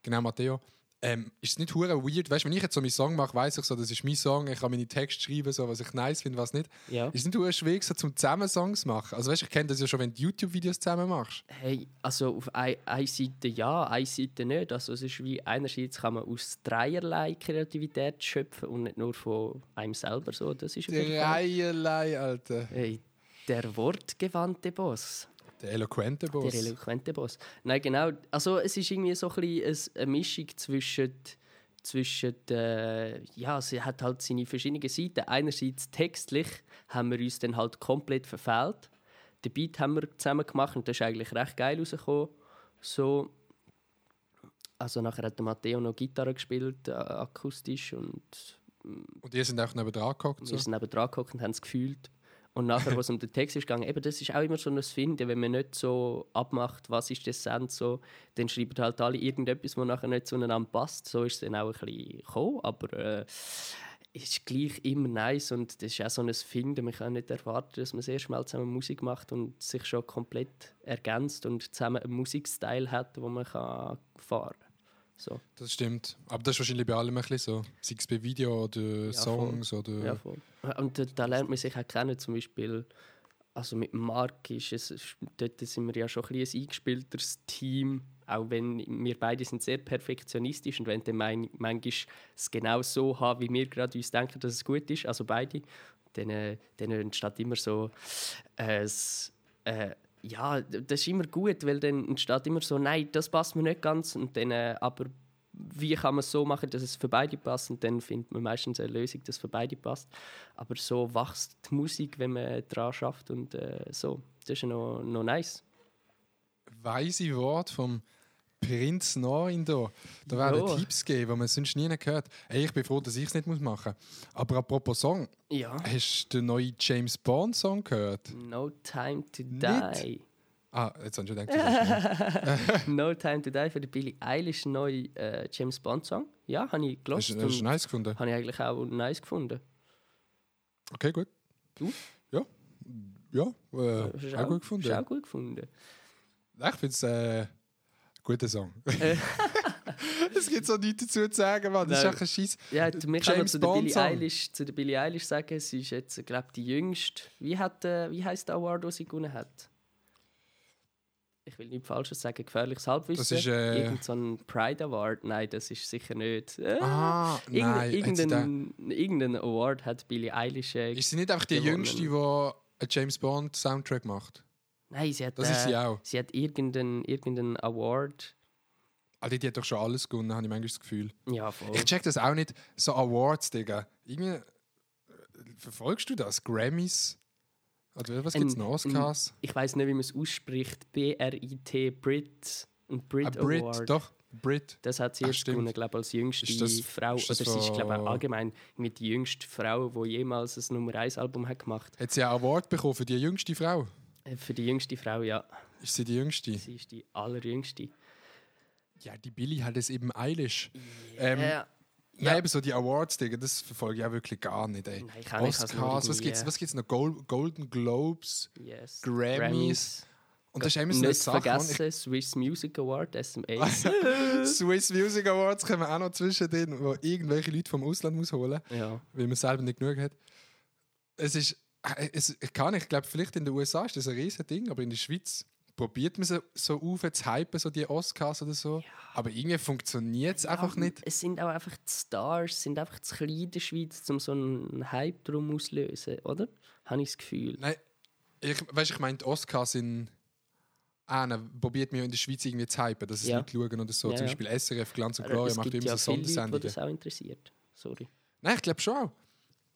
Genau, Matteo. Ähm, ist es nicht hure weird? Weißt du, wenn ich jetzt so meinen Song mache, weiß ich so, das ist mein Song, ich kann meine Texte schreiben, so, was ich nice finde, was nicht. Ja. Ist es nicht hure schwierig, so zum zusammen Songs machen? Also weißt du, ich kenne das ja schon, wenn du YouTube-Videos zusammen machst. Hey, also auf ei- einer Seite ja, eine Seite nicht. Also es ist wie einerseits kann man aus dreierlei Kreativität schöpfen und nicht nur von einem selber so. Das ist Dreierlei, Alter. hey, der wortgewandte Boss, Der eloquente Boss. der eloquente Boss. Nein, genau. Also es ist irgendwie so ein bisschen eine Mischung zwischen zwischen äh, ja, sie hat halt seine verschiedenen Seiten. Einerseits textlich haben wir uns dann halt komplett verfehlt. Den Beat haben wir zusammen gemacht und das ist eigentlich recht geil rausgekommen. So Also nachher hat der Matteo noch Gitarre gespielt, äh, akustisch und Und ihr sind auch neben dran gehockt? wir So? sind neben dran gehockt und haben es gefühlt. Und nachher, was um den Text ist gegangen, eben, das ist auch immer so ein Finden, wenn man nicht so abmacht, was ist das Send so, dann schreiben halt alle irgendetwas, was nachher nicht zueinander passt. So ist es dann auch ein bisschen gekommen, aber äh, ist gleich immer nice und das ist auch so ein Finden. Man kann nicht erwarten, dass man sehr schnell zusammen Musik macht und sich schon komplett ergänzt und zusammen einen Musikstil hat, wo man kann fahren kann. So. Das stimmt. Aber das ist wahrscheinlich bei allem ein bisschen so. Sei es bei Video oder Songs oder... Ja, voll. Und da, da lernt man sich auch kennen, zum Beispiel, also mit Marc ist es, dort sind wir ja schon ein, bisschen ein eingespielteres Team, auch wenn wir beide sind sehr perfektionistisch und wenn dann mein, manchmal es genau so haben, wie wir gerade uns denken, dass es gut ist, also beide, dann, äh, dann entsteht immer so äh, es, äh, ja, das ist immer gut, weil dann entsteht immer so, nein, das passt mir nicht ganz und dann, äh, aber wie kann man es so machen, dass es für beide passt und dann findet man meistens eine Lösung, dass es für beide passt. Aber so wächst die Musik, wenn man daran schafft und äh, so. Das ist noch, noch nice. weise Wort vom Prinz Norin da. Da werden Ja. Tipps geben, die man sonst nie gehört. Hey, ich bin froh, dass ich es nicht machen muss. Aber apropos Song, Ja. hast du den neuen James Bond Song gehört? No Time to Nicht? Die. Ah, jetzt habe ich schon gedacht, no Time to Die für den Billie Eilish neuen äh, James Bond Song. Ja, habe ich gelost du hast du nice gefunden? habe ich eigentlich auch nice gefunden. Okay, gut. Du? Ja. Ja, äh, du auch gut gefunden. Hast auch gut gefunden. Ich finde es äh, guter Song. Äh. es gibt so nichts dazu zu sagen, Mann. Das ist Nein. echt ein Scheiß. Ja, noch James zu der, Bond Billie. Eilish, zu der Billie Eilish sagen, sie ist jetzt, glaube die jüngste. Wie, hat, äh, wie heisst der Award, den sie gewonnen hat? Ich will nichts Falsches sagen, gefährliches Halbwissen. Das ist, äh, Irgend so ein Pride Award? Nein, das ist sicher nicht. Äh, Ah, nein. irgendein, irgendein Award hat Billie Eilish. Äh, Ist sie nicht einfach die gewonnen. Jüngste, die einen James Bond Soundtrack macht? Nein, sie hat, Das ist äh, sie auch. sie hat irgendeinen irgendein Award. Ah, die, hat doch schon alles gewonnen, habe ich manchmal das Gefühl. Ja, voll. Ich check das auch nicht. So Awards, Digga. Irgendwie. äh, Verfolgst du das? Grammys? Oder was gibt es Ein- noch? Oscars? Ich weiß nicht, wie man es ausspricht. B-R-I-T, Brit. Ein Brit, Ein Brit, Award. doch. Brit. Das hat sie Ach, jetzt stimmt. gewonnen, glaube als jüngste das- Frau. oder sie ist, glaube ich, allgemein mit die jüngste Frau, die jemals ein Nummer 1 Album hat gemacht. Hat sie einen Award bekommen für die jüngste Frau? Für die jüngste Frau, ja. Ist sie die jüngste? Sie ist die allerjüngste. Ja, die Billy hat es eben eilish. Ähm, Ja. Nein, eben so die Awards, Digga, das verfolge ich auch wirklich gar nicht. Ey. Nein, ich nicht, Oscars, was irgendwie, gibt's, äh, was gibt's noch? Gol Golden Globes. Yes. Grammys. Und das ist immer so eine Nicht Sache. vergessen, Swiss Music Award, SMA. Swiss Music Awards kommen auch noch zwischendrin, wo irgendwelche Leute vom Ausland muss holen, ja. weil man selber nicht genug hat. Es ist, es, ich kann nicht, ich glaube, vielleicht in den USA ist das ein riesen Ding, aber in der Schweiz probiert man so, so auf zu hypen, so die Oscars oder so. Aber irgendwie funktioniert es einfach Ja, nicht. Es sind auch einfach die Stars, sind einfach zu klein in der Schweiz, um so einen Hype drum auszulösen, oder? Habe ich das Gefühl. Nein, ich, weißt, ich meine, die Oscars sind. Einer probiert mir in der Schweiz irgendwie zu hypen, dass es Ja. Leute schauen oder so. Ja, Zum ja. Beispiel SRF Glanz und Gloria es macht immer ja so viele Leute, Sondersendungen. das auch interessiert. Sorry. Nein, ich glaube schon.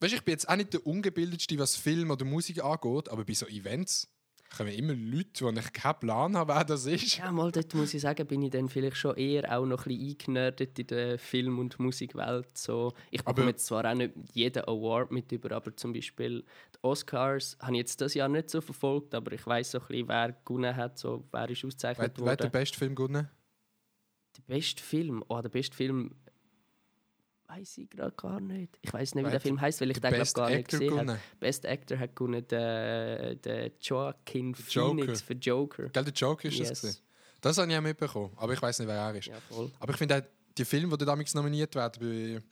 Weißt, ich bin jetzt auch nicht der ungebildetste, was Film oder Musik angeht, aber bei so Events kommen immer Leute, die ich keinen Plan haben, wer das ist. Ja, mal dort muss ich sagen, bin ich dann vielleicht schon eher auch noch ein bisschen eingenördet in der Film- und Musikwelt. So, ich Aber- bekomme jetzt zwar auch nicht jeden Award mit über, aber zum Beispiel die Oscars habe ich jetzt das Jahr nicht so verfolgt, aber ich weiß so ein bisschen, wer gewonnen hat, so, wer ist Wer, ausgezeichnet wer hat den worden. besten Film gewonnen? Der beste Film, oh, der beste Film weiß ich gerade gar nicht. Ich weiß nicht, wie der Film heißt, weil ich den glaube Best gar nicht Actor gesehen habe. Best Actor hat gewonnen der, der Joaquin Joker. Phoenix für Joker. Gell, der Joker ist das. Yes. gewesen. Das habe ich auch mitbekommen, aber ich weiß nicht, wer er ist. Ja. Aber ich finde die Filme, die damals nominiert werden bei,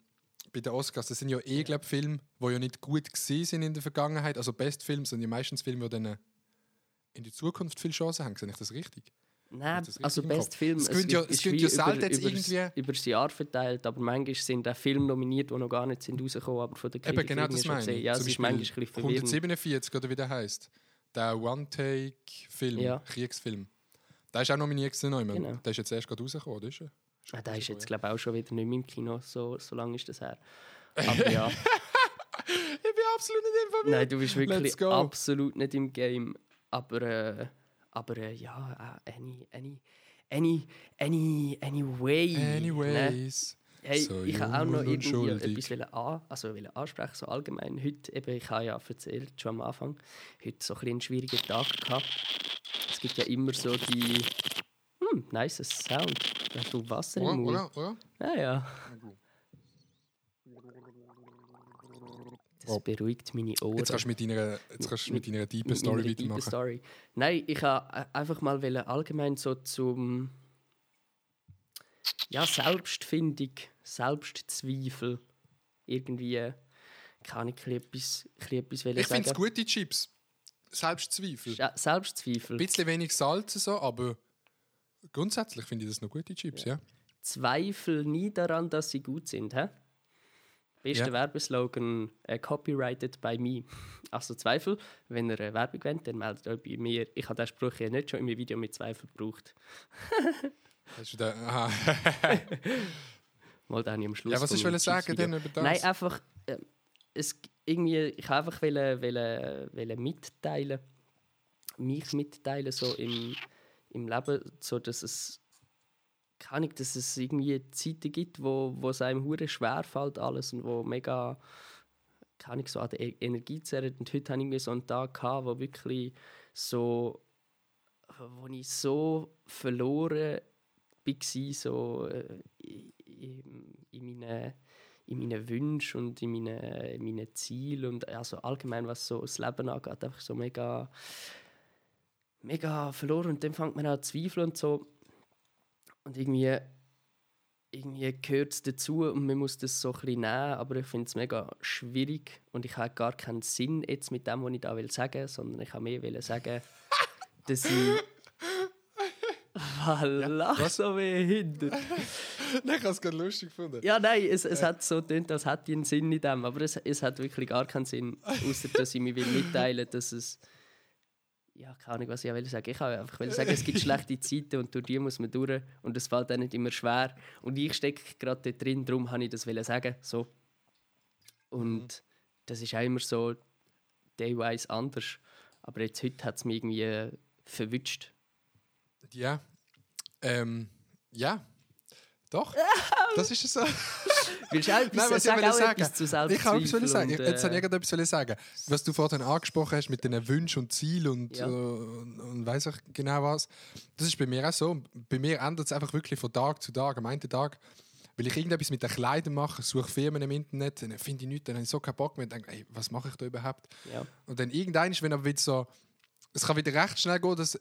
bei den Oscars, das sind ja eh, glaube Filme, die ja nicht gut gesehen sind in der Vergangenheit. Also Bestfilme sind ja meistens Filme, die dann in die Zukunft viel Chancen haben. Sehe ich das richtig? Nein, also Best? Film. Es gönnt ja- es wie ja selten jetzt übers- irgendwie- übers Jahr verteilt, aber manchmal sind auch Filme nominiert, die noch gar nicht sind rausgekommen, aber von der Kritik Eben, genau das schon meine ich. gesehen. Ja, Zum es ist manchmal ein bisschen verwirrend. 147 oder wie der heißt. Der One-Take-Film, Ja. Kriegsfilm. Der ist auch nominiert gewesen, noch immer. Genau. Der ist jetzt erst gerade rausgekommen, oder? Ist er? Ah, der ist jetzt glaube ich auch schon wieder nicht mehr im Kino, so, so lange ist das her. Aber ja, Ich bin absolut nicht informiert. nein, du bist wirklich absolut nicht im Game. Aber, äh, aber äh, ja, äh, Annie, Annie, any, any, anyway. Ne? Anyways. Hey, So ich habe auch noch irgendwie etwas wollen an, also wollen ansprechen, so allgemein. Heute, eben, ich habe ja erzählt, schon am Anfang, heute so ein einen schwierigen Tag gehabt. Es gibt ja immer so die, hm, nice Sound. Hast du Wasser Oder, im Mund? oder, oder? Ja, ja. Das Oh. beruhigt meine Ohren. Jetzt kannst du mit deiner, jetzt kannst du mit deiner deepen mit Story deepen weitermachen. Story. Nein, ich habe einfach mal allgemein so zum ja, Selbstfindung, Selbstzweifel irgendwie kann ich etwas, etwas Ich finde es gute Chips. Selbstzweifel. Ja, Selbstzweifel. Ein bisschen wenig Salz so, aber grundsätzlich finde ich das noch gute Chips, ja. Zweifel nie daran, dass sie gut sind. Hä? Bester Ja. Werbeslogan, äh, copyrighted by me. Also Zweifel, wenn ihr eine Werbung wollt, dann meldet euch bei mir. Ich habe diesen Spruch ja nicht schon in einem Video mit Zweifel gebraucht. Hast du da, aha. Mal dann am Schluss. Ja, was ich wollte sagen denn über das? Nein, einfach, äh, es, irgendwie, ich wollte einfach wollen, wollen, wollen mitteilen, mich mitteilen, so im, im Leben, so dass es, kann ich, dass es irgendwie Zeiten gibt, wo, wo es einem hure schwer fällt alles und wo mega, kann ich so an der E- Energie zerrt. Und heute hatte ich so einen Tag, gehabt, wo wirklich so, wo ich so verloren war, so äh, in, in meinen in meinen Wünschen und in meinen, in Zielen und also allgemein, was so das Leben angeht, einfach so mega, mega verloren. Und dann fängt man an zu zweifeln und so. Und irgendwie, irgendwie gehört es dazu und man muss das so ein bisschen nehmen, aber ich finde es mega schwierig und ich habe gar keinen Sinn jetzt mit dem, was ich da will sagen, sondern ich habe mehr will sagen, dass ich... Was lachst so behindert? Nein, ich habe es gerade lustig gefunden. Ja, nein, es, es hat so gedacht, als hätte ich einen Sinn in dem, aber es, es hat wirklich gar keinen Sinn, außer dass ich mir will mitteilen dass es. Ja, keine Ahnung, was ich will sagen. Ich wollte einfach will sagen, es gibt schlechte Zeiten und durch die muss man durch und es fällt dann nicht immer schwer. Und ich stecke gerade dort drin, darum wollte ich das sagen. So. Und das ist auch immer so teilweise anders. Aber jetzt heute hat es mich irgendwie äh, verwünscht. Ja. Ähm, ja. Doch. Das ist es so. Willst du auch etwas, Nein, was ich sag will auch sagen. etwas zu Ich habe etwas sagen. und, Jetzt habe ich äh, gerade etwas wollen sagen. Was du vorhin angesprochen hast mit den Wünschen und Zielen und, Ja. äh, und, und weiß ich genau was. Das ist bei mir auch so. Bei mir ändert es einfach wirklich von Tag zu Tag. Am einen Tag will ich irgendetwas mit den Kleidern machen, suche Firmen im Internet, dann finde ich nichts, dann habe ich so keinen Bock mehr und denke, ey, was mache ich da überhaupt? Ja. Und dann irgendwann, wenn aber wieder so, es kann wieder recht schnell gehen, dass,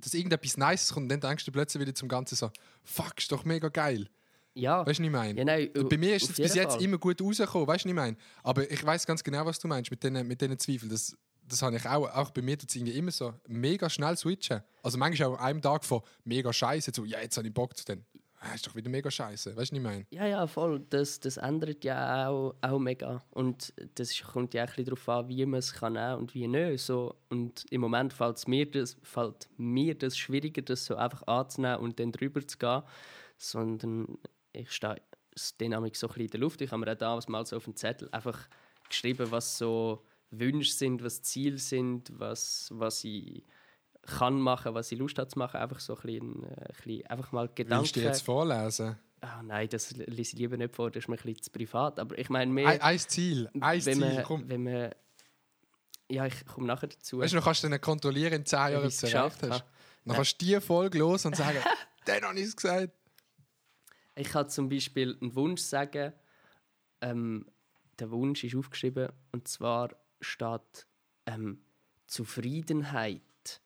dass irgendetwas Nices kommt und dann denkst du plötzlich wieder zum Ganzen so, fuck, ist doch mega geil. Ja. Weißt du, was ich meine? Ja, nein, bei mir ist es bis jetzt Fall. immer gut rausgekommen, weißt du, was ich meine? Aber ich weiß ganz genau, was du meinst mit diesen mit Zweifeln. Das, das habe ich auch, auch bei mir tut es irgendwie immer so mega schnell switchen. Also manchmal auch an einem Tag von mega scheiße zu, ja, jetzt habe ich Bock zu dann. Ah, ist doch wieder mega scheiße, weißt du, was ich meine? Ja, ja, voll. Das, das ändert ja auch, auch mega. Und das kommt ja auch ein bisschen darauf an, wie man es kann und wie nicht. So. Und im Moment fällt mir das, fällt mir das schwieriger, das so einfach anzunehmen und dann drüber zu gehen. Sondern ich stehe dynamik so ein bisschen in der Luft. Ich habe mir auch damals mal so auf dem Zettel einfach geschrieben, was so Wünsche sind, was Ziele sind, was, was ich kann machen, was ich Lust habe zu machen. Einfach so ein bisschen, äh, ein bisschen einfach mal Gedanken. Willst du dir jetzt vorlesen? Ah, nein, das lese ich lieber nicht vor, das ist mir ein bisschen zu privat. Aber ich meine mehr, Ein, ein Ziel, ein wenn, Ziel, man, komm. wenn man... Ja, ich komme nachher dazu. Weißt du, dann kannst du dann kontrollieren in 10 Jahren, ob du es geschafft hast. Dann kannst du die Folge los und sagen, dann habe ich es gesagt. Ich kann zum Beispiel einen Wunsch sagen. Ähm, der Wunsch ist aufgeschrieben und zwar steht ähm, Zufriedenheit.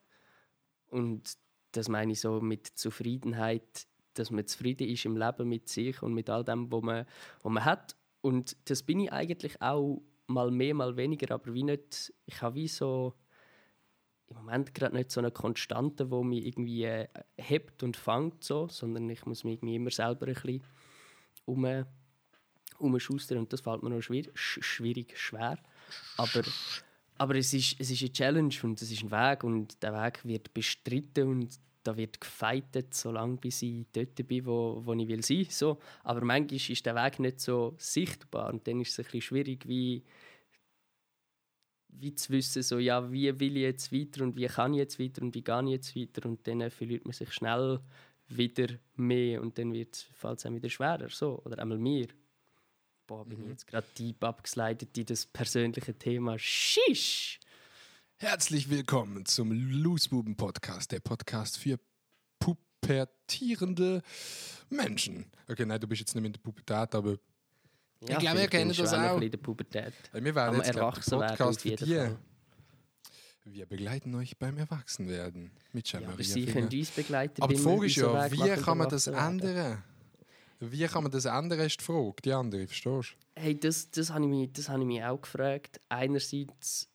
Und das meine ich so mit Zufriedenheit, dass man zufrieden ist im Leben mit sich und mit all dem, was man, was man hat. Und das bin ich eigentlich auch mal mehr, mal weniger, aber wie nicht, ich habe wie so im Moment gerade nicht so eine Konstante, wo mich irgendwie äh, hebt und fängt, so, sondern ich muss mich irgendwie immer selber ein bisschen um, umschustern und das fällt mir noch schwierig, sch schwierig schwer. Aber, aber es, ist, es ist eine Challenge und es ist ein Weg und der Weg wird bestritten und da wird gefeitet, solange bis ich dort bin, wo, wo ich will sein so. Aber manchmal ist der Weg nicht so sichtbar und dann ist es ein bisschen schwierig, wie, wie zu wissen, so, ja, wie will ich jetzt weiter und wie kann ich jetzt weiter und wie gehe ich jetzt weiter und dann verliert man sich schnell wieder mehr und dann fällt es einem wieder schwerer, so, oder einmal mehr. Boah, bin ich jetzt gerade deep abgesleitet in das persönliche Thema. Shish! Herzlich willkommen zum Loosbuben Podcast, der Podcast für pubertierende Menschen. Okay, nein, du bist jetzt nicht mehr in der Pubertät, aber Ja, Ich glaube, wir kennen das auch. in der Pubertät. Wir werden jetzt glaub, Podcast für die. Fall. Wir begleiten euch beim Erwachsenwerden mit Ja, Jean aber Maria sie können uns begleiten. Aber die Frage ist ja, wie kann man das ändern? Wie kann man das ändern, ist die Frage. Die andere, verstehst Hey, das, das habe ich, mich- das habe ich mich auch gefragt. Einerseits,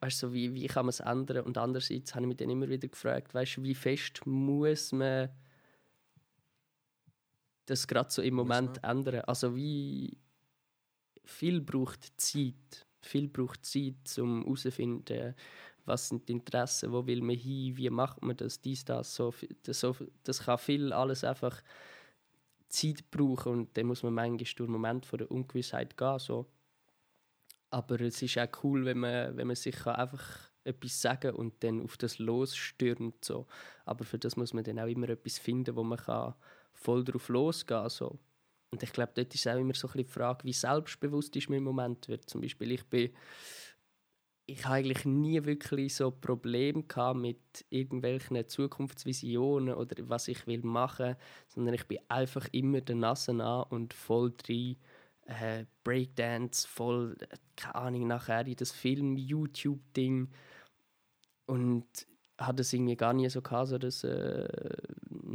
weißt du, wie, wie kann man es ändern? Und andererseits habe ich mich dann immer wieder gefragt, weißt du, wie fest muss man das gerade so im Moment ändern? Also wie viel braucht Zeit? Viel braucht Zeit, um herauszufinden, was sind die Interessen, wo will man hin, wie macht man das, dies, das. So, das, so, das kann viel alles einfach Zeit brauchen und dann muss man manchmal durch Moment von der Ungewissheit gehen. So. Aber es ist auch cool, wenn man, wenn man sich kann einfach etwas sagen und dann auf das losstürmt. So. Aber für das muss man dann auch immer etwas finden, wo man kann voll drauf losgehen kann. So. Und ich glaube, dort ist auch immer so ein die Frage, wie selbstbewusst ist man im Moment wird. Zum Beispiel, ich bin ich habe eigentlich nie wirklich so Probleme gehabt mit irgendwelchen Zukunftsvisionen oder was ich will machen, sondern ich bin einfach immer der Nase an und voll drin. Äh, Breakdance, voll, keine Ahnung, nachher in das Film-YouTube-Ding. Und hatte das irgendwie gar nie so gehabt, so das äh,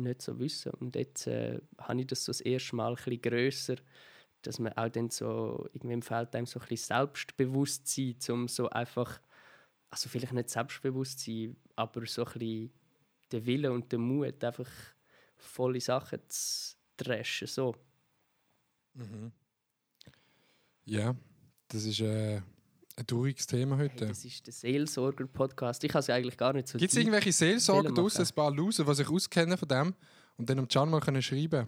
nicht so wissen. Und jetzt äh, habe ich das so das erste Mal bisschen grösser, dass man auch dann so, irgendwie fehlt einem so ein bisschen Selbstbewusstsein, um so einfach, also vielleicht nicht Selbstbewusstsein, aber so ein bisschen den Willen und den Mut, einfach volle Sachen zu dreschen, so. Ja, das ist äh, ein trauriges Thema Hey, heute. das ist der Seelsorger-Podcast. Ich habe es eigentlich gar nicht so Gibt es irgendwelche Seelsorger draussen, machen. ein paar Loser, die sich auskennen von dem und dann am Can mal können schreiben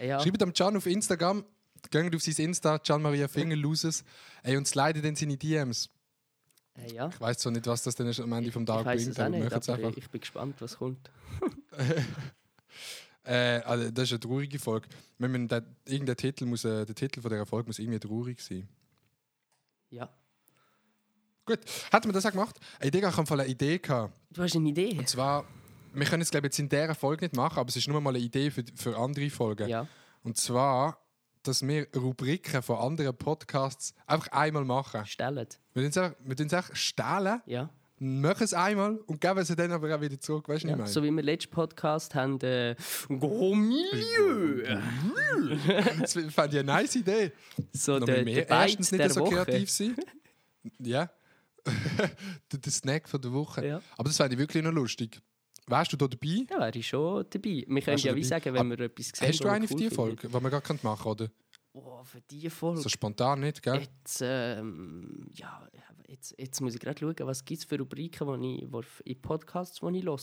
Ja, Schreibt am Can auf Instagram, geht auf sein Insta, Can Maria Finger Loses, ey, und slidet in seine DMs. äh, ja. Ich weiß zwar nicht, was das ist am Ende vom Tag bringt, aber nicht, aber einfach. ich bin gespannt, was kommt. Äh, also das ist eine traurige Folge. Wenn man den, irgendein Titel muss, äh, der Titel von dieser Folge muss irgendwie traurig sein. Ja. Gut, hat man das auch gemacht? Ey, Digga, ich habe eine Idee gehabt. Du hast eine Idee? Und zwar, wir können es glaube ich jetzt in dieser Folge nicht machen, aber es ist nur mal eine Idee für, für andere Folgen. Ja. Und zwar, dass wir Rubriken von anderen Podcasts einfach einmal machen. Stellen. Wir tun es einfach, wir stehlen, Ja. machen es einmal und geben sie dann aber auch wieder zurück. Weißt du, ja. ich So wie wir letzten Podcast haben, äh, Gros Milieu. Das fand ich eine nice Idee. So der, mehr. der Beiz Erstens nicht so kreativ sein. Ja. der, Snack von der Woche. Ja. Aber das fände ich wirklich noch lustig. Wärst du da dabei? Da wäre ich schon dabei. Wir können ja wie sagen, wenn wir etwas sehen, Hast du eine für cool die finden. Folge, die wir gar machen können, oder? Oh, für diese Folge. So spontan nicht, gell? Jetzt, ähm, ja, jetzt, jetzt muss ich gerade schauen, was gibt es für Rubriken, die ich, wo, in Podcasts, die ich höre.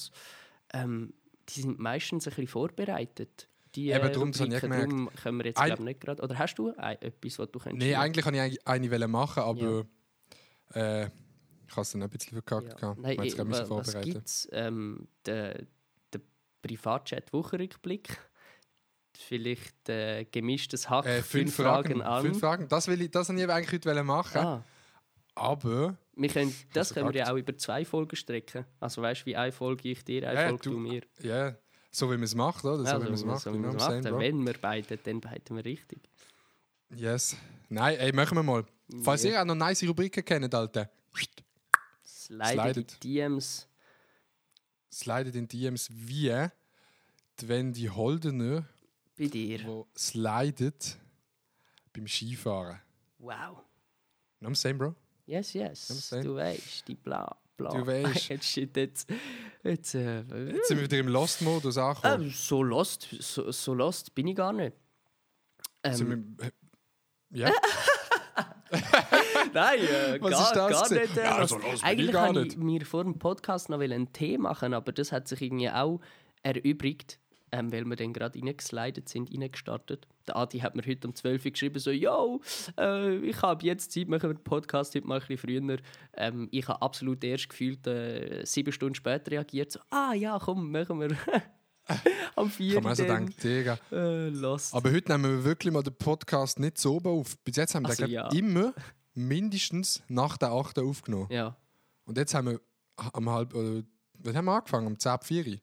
Ähm, die sind meistens ein bisschen vorbereitet. Die, Eben, darum, das habe ich darum können wir jetzt Ein- nicht gerade... Oder hast du ein, etwas, was du könntest Nein, eigentlich wollte ich eine machen, aber äh, ich habe es dann ein bisschen verkackt. Ja. Nein, Ich wa- was vorbereiten. gibt es? Ähm, der, der Privatchat-Wochenrückblick. Vielleicht äh, gemischtes Hack, Äh, fünf, Fragen, an. Fünf Fragen. Das, will ich, das wollte ich eigentlich heute machen. Ah, Aber wir können, das du können wir ja auch über zwei Folgen strecken. Also weißt du, wie eine Folge ich dir, eine Ja, Folge du- du, mir. ja, so wie man es macht, oder? So Ja, wie man es macht. so genau, macht. Wenn wir beide, dann beiden wir richtig. Yes. Nein, ey, machen wir mal. Falls Ja. ihr auch noch nice Rubriken kennt, Alter, Slidet, Slidet. die DMs. slidet in DMs wie die Wendy Holdener, bei dir. die slidet beim Skifahren. Wow. I'm saying, bro? Yes, yes. Du weißt, die bla bla. Du weisst. jetzt, jetzt, jetzt, äh, Jetzt sind wir wieder im Lost-Modus angekommen. ähm, so lost, so, so lost bin ich gar nicht. Ähm, wir, ja, Nein, äh, Was gar, ist das gar nicht. Äh, Ja, lost. so lost bin ich Eigentlich gar wollte nicht. ich mir vor dem Podcast noch einen Tee machen, aber das hat sich irgendwie auch erübrigt, ähm, weil wir dann gerade reingeslidet sind, reingestartet. der Adi hat mir heute um 12 Uhr geschrieben, so, yo, äh, ich habe jetzt Zeit, machen wir den Podcast heute mal ein bisschen früher. Ähm, ich habe absolut erst gefühlt äh, sieben Stunden später reagiert, so, ah ja, komm, machen wir. Am 4. Kann man also denken, Digga. äh. Aber heute nehmen wir wirklich mal den Podcast nicht so oben auf. Bis jetzt haben wir Also, den, glaub, ja. immer mindestens nach der 8. aufgenommen. ja. Und jetzt haben wir am halb. Oder, wann haben wir angefangen? Um 10 ab 4 Uhr?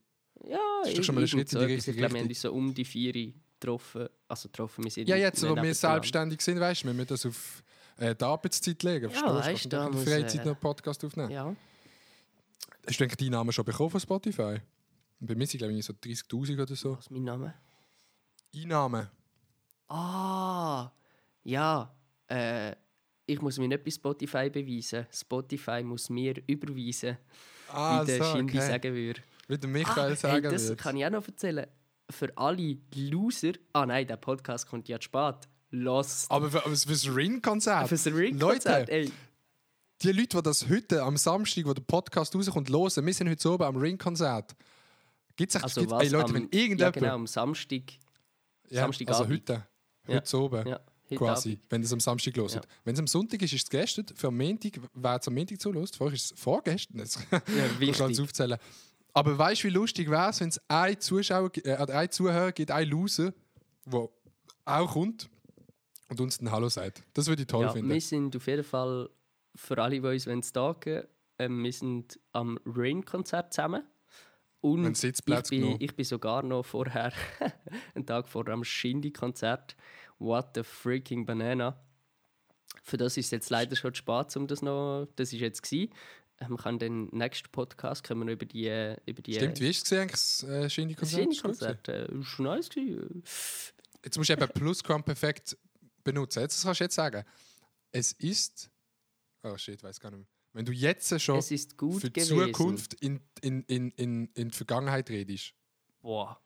Ja, ist doch schon mal ein Schritt in die richtige Ich glaube, wir haben Richtung. uns so um die 4 Uhr getroffen. Also getroffen, wir sind Ja, jetzt, wo wir selbstständig sind, weißt du, wir müssen das auf äh, die Arbeitszeit legen. Ja, weißt du, da können in muss, Freizeit äh, noch Podcast aufnehmen. Ja. Hast du eigentlich deinen Namen schon bekommen von Spotify? Bei mir sind, glaube ich, so 30.000 oder so. Was ist mein Name? Einnahmen. Ah, ja. Äh, ich muss mich nicht bei Spotify beweisen. Spotify muss mir überweisen, Ah, wie der so, Shindy okay. sagen würde. Wie der Michael Ah, sagen hey, das würde. kann ich auch noch erzählen. Für alle Loser. Ah nein, der Podcast kommt ja zu spät. Lost. Aber für, aber für das Ring-Konzert. Für das Ring-Konzert, Leute, ey. die Leute, die das heute am Samstag, wo der Podcast rauskommt, hören, wir sind heute so oben am Ring-Konzert. Gibt es Also gibt's, was ey, Leute, am, wenn ja, irgendjemand. genau, am Samstag. Ja, also Samstagabend. heute. Ja. Heute so oben. Ja, heute quasi, wenn es am Samstag los Ja. Wenn es am Sonntag ist, ist es gestern. Für am Montag, wer es am Montag zulässt, vorher ist es vorgestern. Jetzt Ja, wichtig. aufzählen. Aber weißt du, wie lustig wäre es, wenn es einen Zuschauer, äh, einen Zuhörer gibt, einen Loser, der auch kommt und uns ein Hallo sagt. Das würde ich toll Ja, finden. wir sind auf jeden Fall, für alle, die uns wollen stalken ähm, wir sind am Rain-Konzert zusammen. Und ich, bin, ich bin sogar noch vorher, einen Tag vorher, am Shindy-Konzert. What the freaking banana. Für das ist es jetzt leider schon zu spät, um das noch. Das ist jetzt gewesen. Ähm, kann den nächsten Podcast können wir über die äh, über die Stimmt, wie ist es gesehen, das äh, gewesen? Shindy-Konzert. Äh, ist nice gewesen. Jetzt musst du eben Plusquamperfekt benutzen. Jetzt kannst du jetzt sagen, es ist. Oh shit, weiß gar nicht mehr. Wenn du jetzt schon für die gewesen. Zukunft in, in, in, in, in die Vergangenheit redest, Boah.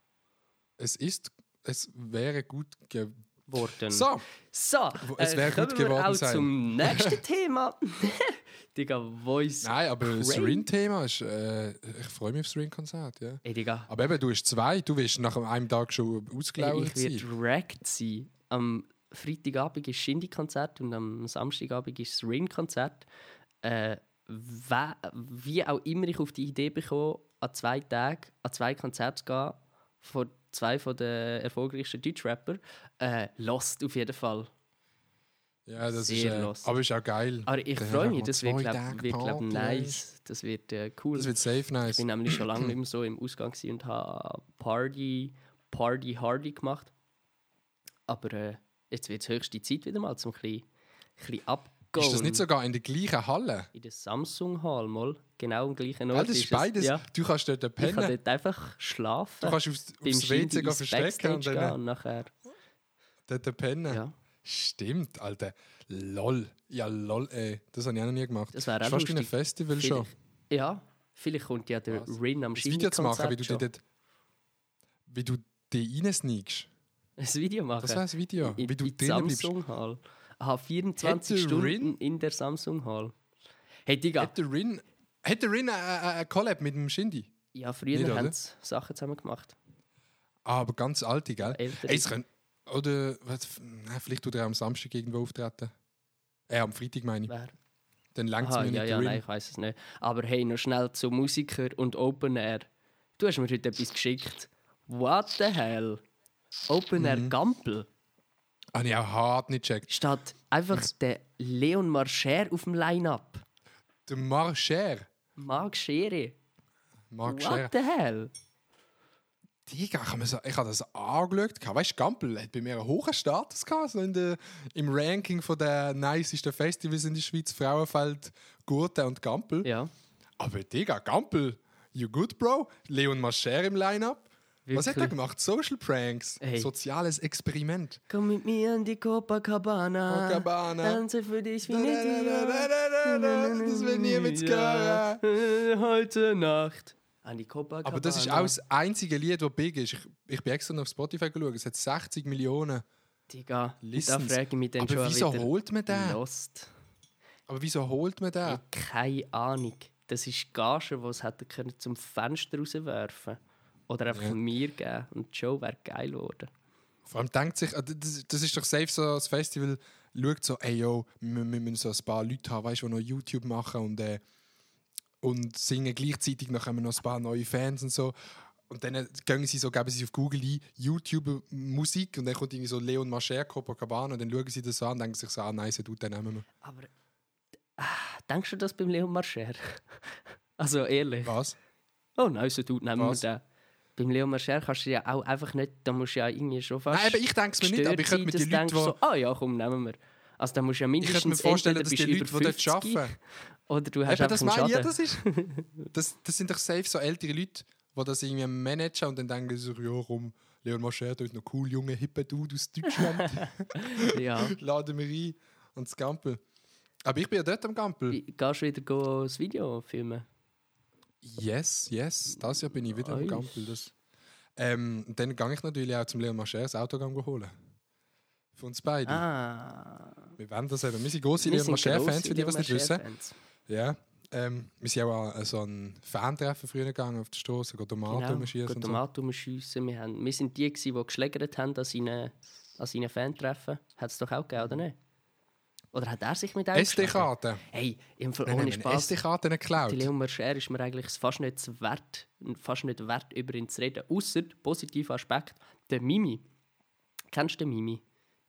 es ist, es wäre gut geworden. Worden. So, So, es äh, wär gut kommen wir geworden auch sein. zum nächsten Thema. Digga, Voice. nein, aber das Crazy. Ring-Thema ist, äh, ich freue mich aufs Ring-Konzert, ja. Ey, Digga, Aber eben, du hast zwei, du wirst nach einem Tag schon ey, ausgelauert ich werde wrecked sein. Am Freitagabend ist Shindy-Konzert und am Samstagabend ist das Ring-Konzert. Äh, wie auch immer ich auf die Idee bekomme, an zwei Tagen an zwei Konzerte zu gehen, von zwei von den erfolgreichsten Deutschrapper, äh, Lost auf jeden Fall. Ja, das ist, sehr äh, lost. aber ist auch geil. Aber ich freue mich, das wird, zwei glaub, Tage wird glaub, nice. Das wird äh, cool. Das wird safe nice. Ich bin nämlich schon lange nicht mehr so im Ausgang und habe Party, Party Hardy gemacht. Aber äh, jetzt wird es höchste Zeit wieder mal zum ein bisschen, ein bisschen abgehen. Ist das nicht sogar in der gleichen Halle? In der Samsung Hall mal, genau am gleichen Ja, Ort. das ist es. beides. Ja, Du kannst dort ich pennen. kann dort einfach schlafen. Du kannst aufs, aufs WC verstecken und dann und nachher. dort pennen. Ja, Stimmt, Alter. Lol. Ja, lol, ey. Das habe ich auch noch nie gemacht. Das wäre auch fast wie ein lustig. Festival schon. vielleicht, ja, vielleicht kommt ja der Was? Rin am Das Video zu machen, wie du, die dort, wie du die reinsneakst. Ein Video machen. Das wäre das Video. In, wie du in drinnen bleibst. Samsung Hall. Aha, 24 Hätte Stunden Rin- in der Samsung Hall. Hey, Digga. Hat der Rin, hat der Rin eine Collab mit dem Shindy? Ja, früher Nicht, haben sie Sachen zusammen gemacht. Ah, aber ganz alte, gell? Ältere. Ey, können, oder was, vielleicht tut er am Samstag irgendwo auftreten. Äh, am Freitag meine ich. Wer? Dann langt es mir nicht ja, nein, ich weiß es nicht. Aber hey, noch schnell zu Musiker und Open Air. Du hast mir heute etwas geschickt. What the hell? Open Air Mhm. Gampel. Habe ich auch hart nicht gecheckt. Statt einfach der Leon Marcher auf dem Line-Up. Der Marcher. Marc Schere. Marc What Scher. the hell? Digga, ich habe das angeschaut. Weißt du, Gampel hat bei mir einen hohen Status gehabt, so in der, im Ranking von der nicesten Festivals in der Schweiz. Frauenfeld, Gurte und Gampel. Ja. Aber Digga, Gampel, you good, Bro? Leon Mascher im Line-Up. Was hat er Wirklich? gemacht? Social Pranks. Ey. Soziales Experiment. Komm mit mir an die Copacabana. Copacabana. Tanze für dich wie Da, da, da, da, da, da, da, das will niemand Ja. hören. Äh, Heute Nacht. An die Copacabana. Aber das ist auch das einzige Lied, das big ist. Ich, ich bin extra auf Spotify geschaut. Es hat 60 Millionen. Digga, da frage ich mich dann Aber schon wieso wieder. holt man den? Lost. Aber wieso holt man den? Keine Ahnung. Das ist Gage, die es hätte können zum Fenster rauswerfen Oder einfach Ja. mir geben. Und die Show wäre geil geworden. Vor allem denkt sich, äh, das, ist doch safe so, das Festival schaut so, ey yo, wir, wir müssen so ein paar Leute haben, weißt, die noch YouTube machen und, äh, und singen gleichzeitig, dann haben wir noch ein paar neue Fans und so. Und dann äh, gehen sie so, geben sie auf Google ein, YouTube-Musik und dann kommt irgendwie so Leon Mascher, Copacabana und dann schauen sie das an und denken sich so, ah nice, du, den nehmen wir. Aber ah, denkst du das beim Leon Marcher? also ehrlich. Was? Oh nein, so tut nehmen Was? wir den. Beim Leon Marcher kannst du ja auch einfach nicht, da musst du ja irgendwie schon fast Nein, aber ich denke es mir nicht, aber ich könnte du die... denkst so, ah ja, komm, nehmen wir. Also da musst du ja Ich könnte mir mindestens vorstellen, dass die Leute, die dort 50 arbeiten, oder du hast Eben, das meine ich, ja, das, ist, das, das sind doch safe so ältere Leute, die das irgendwie managen und dann denken sie so, ja, komm, Leon Mascher, da ist noch cool, junge, hippe Dude aus Deutschland, ja. laden wir ein und das Gampel. Aber ich bin ja dort am Gampel. Gehst du wieder go das Video filmen? Yes, yes, das Jahr bin ich wieder am Eich. Gampel. Ähm, dann gehe ich natürlich auch zum Leon Mascher das Autogramm holen. Für uns beide. Ah. Wir wollen das eben. Wir sind große Leon grosse für die, die es nicht wissen. Ja. Ähm, wir sind auch an so ein Fantreffen früher gegangen auf der Straße, Tomaten Genau, so. Tomaten umschiessen. Wir, haben, wir sind die, gewesen, die geschlägert haben an seinen, an seinen Fantreffen. Hat es doch auch gegeben, oder nicht? Oder hat er sich mit einem? SD-Karten. Hey, im Fall ohne Spaß. SD-Karten Die geklaut. Leon Marcher ist mir eigentlich fast nicht wert, fast nicht wert, über ihn zu reden. Außer positiver Aspekt, der Mimi. Kennst du den Mimi?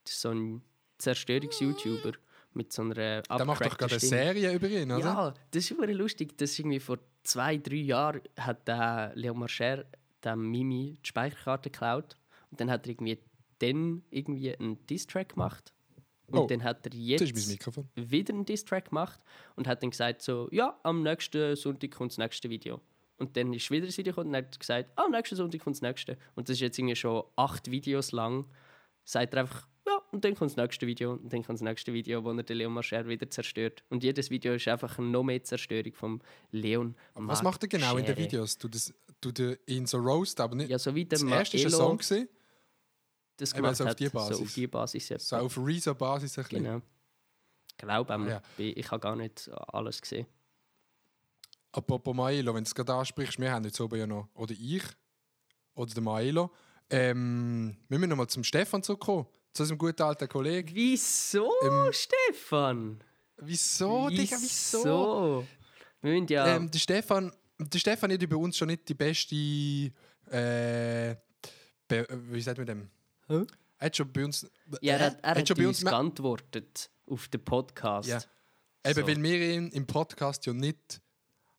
Das ist so ein Zerstörungs-YouTuber mit so einer Der macht doch gerade eine. Serie über ihn, oder? Ja, das ist super lustig. Das ist irgendwie vor zwei, drei Jahren hat der Leon Marcher dem Mimi die Speicherkarte geklaut. Und dann hat er irgendwie dann irgendwie einen Diss-Track gemacht. Und Oh, dann hat er jetzt wieder einen Diss-Track gemacht und hat dann gesagt so, ja, am nächsten Sonntag kommt das nächste Video. Und dann ist wieder das Video gekommen und hat gesagt, ah, am nächsten Sonntag kommt das nächste. Und das ist jetzt irgendwie schon acht Videos lang. Sagt er einfach, ja, und dann kommt das nächste Video und dann kommt das nächste Video, wo er den Leon Marcher wieder zerstört. Und jedes Video ist einfach noch mehr Zerstörung vom Leon Was macht er genau in den Marcher. Videos? Du das, du der ihn so roast, aber nicht. Ja, so wie der das erste war ein Song, gewesen, das gemacht also auf hat. die So Basis. auf die Basis. So auf Rezo-Basis ein bisschen. Genau. Ich glaube, Ah, ja. ich habe gar nicht alles gesehen. Apropos Maelo, wenn du es gerade ansprichst, wir haben jetzt oben ja noch, oder ich, oder der Maelo, ähm, wir müssen nochmal zum Stefan zurückkommen, zu unserem guten alten Kollegen. Wieso, Ähm, Stefan? Wieso, Digga, wieso? Wieso? Wir müssen ja. Ähm, der, Stefan, der Stefan hat bei uns schon nicht die beste, äh, wie sagt man dem? Hä? Er hat schon bei uns, ja, er hat, er hat schon bei uns geantwortet auf den Podcast. Ja. Eben, So. weil wir ihn im Podcast ja nicht,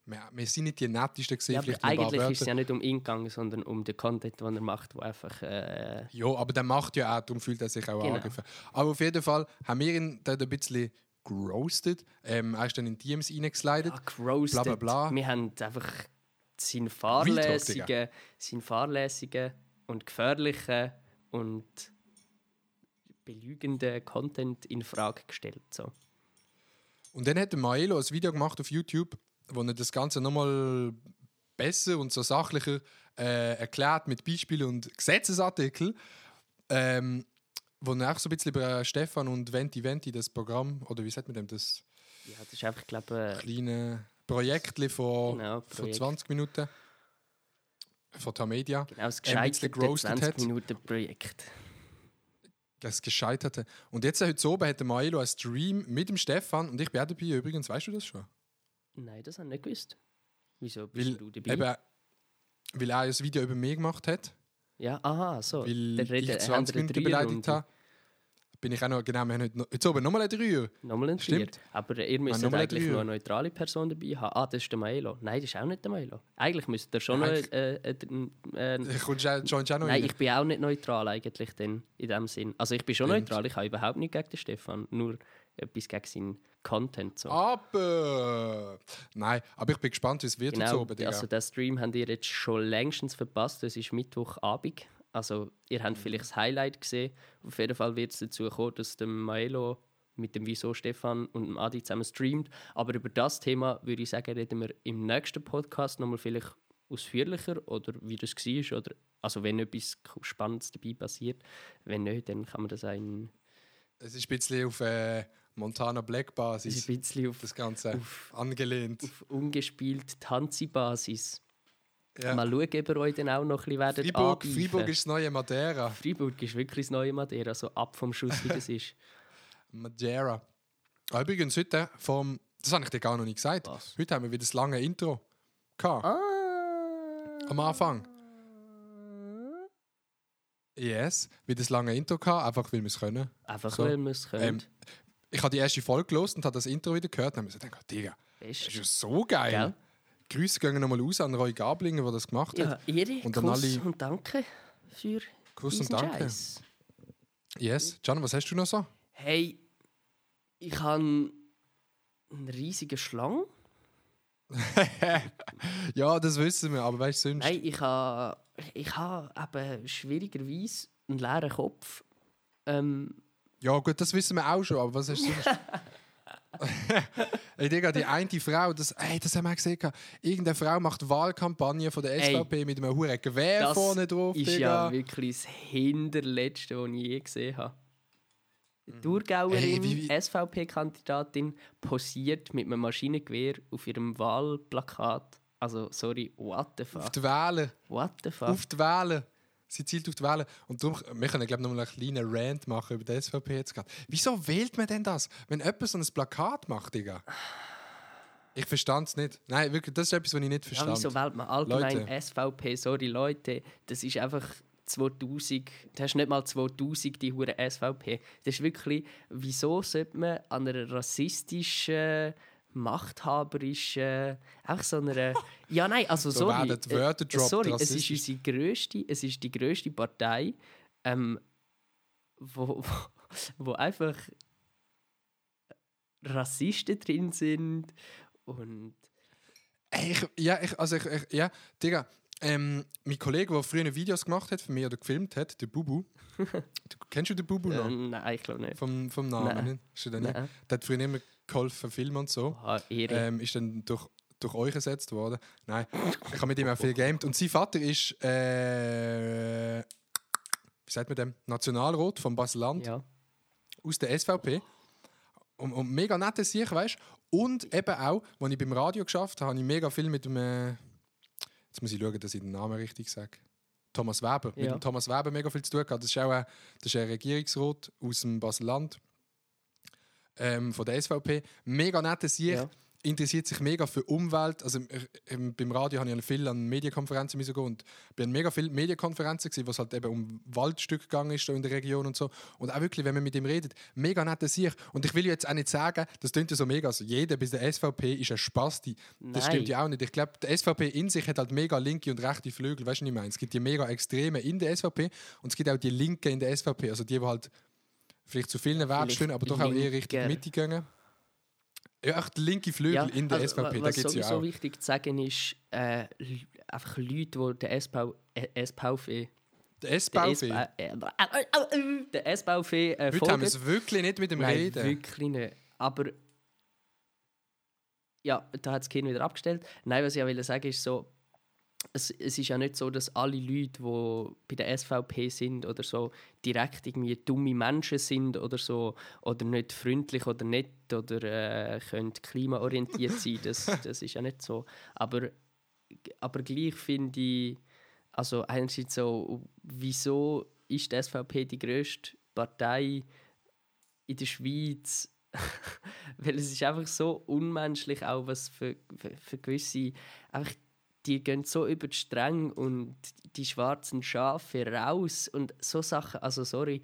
wir, wir sind nicht die nettesten gewesen, Ja, aber eigentlich ist es ja nicht um ihn gegangen, sondern um den Content, den er macht, wo einfach. Äh, Ja, aber der macht ja auch, darum fühlt er sich auch Genau. angegriffen. Aber auf jeden Fall haben wir ihn dort ein bisschen geroastet. Ähm, er ist dann in DMs reingeslidet. ja, gerostet. Bla, bla, bla. Wir haben einfach seine fahrlässigen, seine fahrlässigen und gefährlichen und belügenden Content in Frage gestellt. So. Und dann hat Maelo ein Video gemacht auf YouTube, wo er das Ganze nochmal besser und so sachlicher äh, erklärt mit Beispielen und Gesetzesartikeln. Ähm, wo er auch so ein bisschen über Stefan und Venti Venti, das Programm, oder wie sagt man dem, das Ja, das ist einfach, glaube ich, kleine Projekt von, Genau, von Projekt. 20 Minuten von Tamedia. genau das gescheiterte geroastet 20 hat. Minuten Projekt. das gescheiterte. Und jetzt heute oben hat der Maelo einen Stream mit dem Stefan und ich bin auch dabei übrigens, weißt du das schon? Nein, das habe ich nicht gewusst. Wieso bist Weil, du dabei? eben, weil er ein Video über mich gemacht hat, ja, aha, so. weil ich haben 20 wir eine Minuten beleidigt habe. Bin ich auch noch, genau, wir haben heute, jetzt oben nochmal eine Dreier. Nochmal ein. Stimmt. Aber ihr müsst ein eigentlich Dreier. noch eine neutrale Person dabei haben. Ah, das ist der Maelo. Nein, das ist auch nicht der Maelo. Eigentlich müsst ihr schon Ja, noch... eigentlich- Äh, äh, äh, äh, Kommst du auch- joinst du auch noch nein, rein? ich bin auch nicht neutral eigentlich dann, in dem Sinn. Also ich bin schon Stimmt. neutral, ich habe überhaupt nichts gegen den Stefan. Nur etwas gegen seinen Content. So. Ah, Aber... Nein, aber ich bin gespannt, wie es wird jetzt Genau, oben, Digga. also den Stream habt ihr jetzt schon längstens verpasst. Es ist Mittwochabend. Also ihr habt vielleicht das Highlight gesehen. Auf jeden Fall wird es dazu kommen, dass der Maelo mit dem Wieso Stefan und dem Adi zusammen streamt. Aber über das Thema würde ich sagen, reden wir im nächsten Podcast nochmal vielleicht ausführlicher oder wie das war. Oder, also wenn etwas Spannendes dabei passiert. Wenn nicht, dann kann man das auch in, Es ist ein bisschen auf äh, Montana Black das ist Basis, ein bisschen auf, das Ganze auf- angelehnt. auf ungespielt Tanzi-Basis. Ja. Mal schauen, ob ihr euch dann auch noch ein bisschen werdet Freiburg. Freiburg ist das neue Madeira. Freiburg ist wirklich das neue Madeira, so ab vom Schuss, wie das ist. Madeira. Ah, übrigens, heute vom. Das habe ich dir gar noch nicht gesagt. Was? Heute haben wir wieder das lange Intro. Gehabt. Am Anfang. Yes, wieder das lange Intro gehabt, einfach weil wir es können. Einfach So. weil wir es können. Ähm, Ich habe die erste Folge gelesen und habe das Intro wieder gehört und habe mir so gedacht, Digga, das ist ja so geil. Gell? Grüße gehen nochmal aus an Roy Gablinger, der das gemacht Ja, hat. Ehre, Und an Kuss alle- und danke für Kuss und danke. Scheiß. Yes. Can, was hast du noch so? Hey, ich habe einen riesigen Schlang. Ja, das wissen wir, aber weißt du sonst? Nein, ich habe ich ha eben schwierigerweise einen leeren Kopf. Ähm, Ja, gut, das wissen wir auch schon, aber was hast du sonst? Ey, Digga, die eine Frau, das, ey, das haben wir gesehen. Irgendeine Frau macht Wahlkampagne von der Ey, SVP mit einem hohen Gewehr das vorne drauf, ist Digga. ja wirklich das Hinterletzte, was ich je gesehen habe. Die Ey, Thurgauerin, SVP-Kandidatin, posiert mit einem Maschinengewehr auf ihrem Wahlplakat. Also, sorry, what the auf fuck? die Wählen. What the fuck? Auf die Wählen. Sie zielt auf die Wählen. Und darum, wir können, glaube ich, noch mal einen kleinen Rant machen über die SVP jetzt gerade. Wieso wählt man denn das, wenn jemand so ein Plakat macht, Digga? Ich verstand es nicht. Nein, wirklich, das ist etwas, was ich nicht Ja, verstand. wieso wählt man allgemein Leute. SVP? Sorry, Leute, das ist einfach 2000, du hast nicht mal 2000 die hure SVP. Das ist wirklich, wieso sollte man an einer rassistischen, machthaberischen, einfach so einer, ja nein, also So sorry, Wörter äh, gedroppt, sorry, es ist unsere grösste, es ist die grösste Partei, ähm, wo, wo, wo einfach Rassisten drin sind und ich, ja, ich, also ich, ich, ja, Digga, ähm, mein Kollege, der früher Videos gemacht hat für mich oder gefilmt hat, der Bubu. du, kennst du den Bubu äh, noch? nein, ich glaube nicht. Vom, vom Namen, Nein. Ist er denn nicht? Der hat früher immer geholfen, filmen und so. Ah. Ähm, ist dann durch, durch euch ersetzt worden. Nein, ich habe mit ihm auch viel gamed. Und sein Vater ist, äh, wie sagt man dem? Nationalrat vom Baseland ja. aus der SVP. Und, und mega nette Sicht, weißt du? Und eben auch, als ich beim Radio geschafft habe, habe ich mega viel mit dem. Äh, jetzt muss ich schauen, dass ich den Namen richtig sage. Thomas Weber. Mit Ja. dem Thomas Weber mega viel zu tun gehabt. Das ist auch ein, das ist ein Regierungsrat aus dem Baseland ähm, von der SVP. Mega nette Sicht. Ja. Interessiert sich mega für Umwelt. Also ähm, beim Radio habe ich viel an Medienkonferenzen müssen gehen und bin mega viele Medienkonferenzen gewesen, was halt eben um Waldstück gegangen ist in der Region und so. Und auch wirklich, wenn man mit ihm redet, mega nette Sicht. Und ich will jetzt auch nicht sagen, das klingt ja so mega, also jeder bis der SVP ist ein Spasti. Das Nein. stimmt ja auch nicht. Ich glaube, die SVP in sich hat halt mega linke und rechte Flügel. Weißt du, was ich meine? Es gibt die mega Extreme in der SVP und es gibt auch die Linke in der SVP. Also die, die halt vielleicht zu vielen stehen, aber doch auch eher Richtung. Mitte gehen. Ja, echt die linke Flügel in der also, SVP, da Was gibt es ja sowieso auch. wichtig zu sagen ist, äh, einfach Leute, die der SPV, äh, SPV, Der der SVP. Äh, äh, äh, der SPV äh, Heute haben wir es wirklich nicht mit dem Nein, Reden. wirklich nicht. Aber ja, da hat das Kind wieder abgestellt. Nein, was ich auch will sagen ist so, es, es ist ja nicht so, dass alle Leute, die bei der SVP sind oder so, direkt irgendwie dumme Menschen sind oder so, oder nicht freundlich oder nett oder äh, können klimaorientiert sein. Das, das ist ja nicht so. Aber, aber gleich finde ich, also einerseits so, wieso ist die SVP die grösste Partei in der Schweiz? Weil es ist einfach so unmenschlich, auch was für, für, für gewisse. Einfach, die gehen so über die Stränge und die schwarzen Schafe raus und so Sachen. Also, sorry,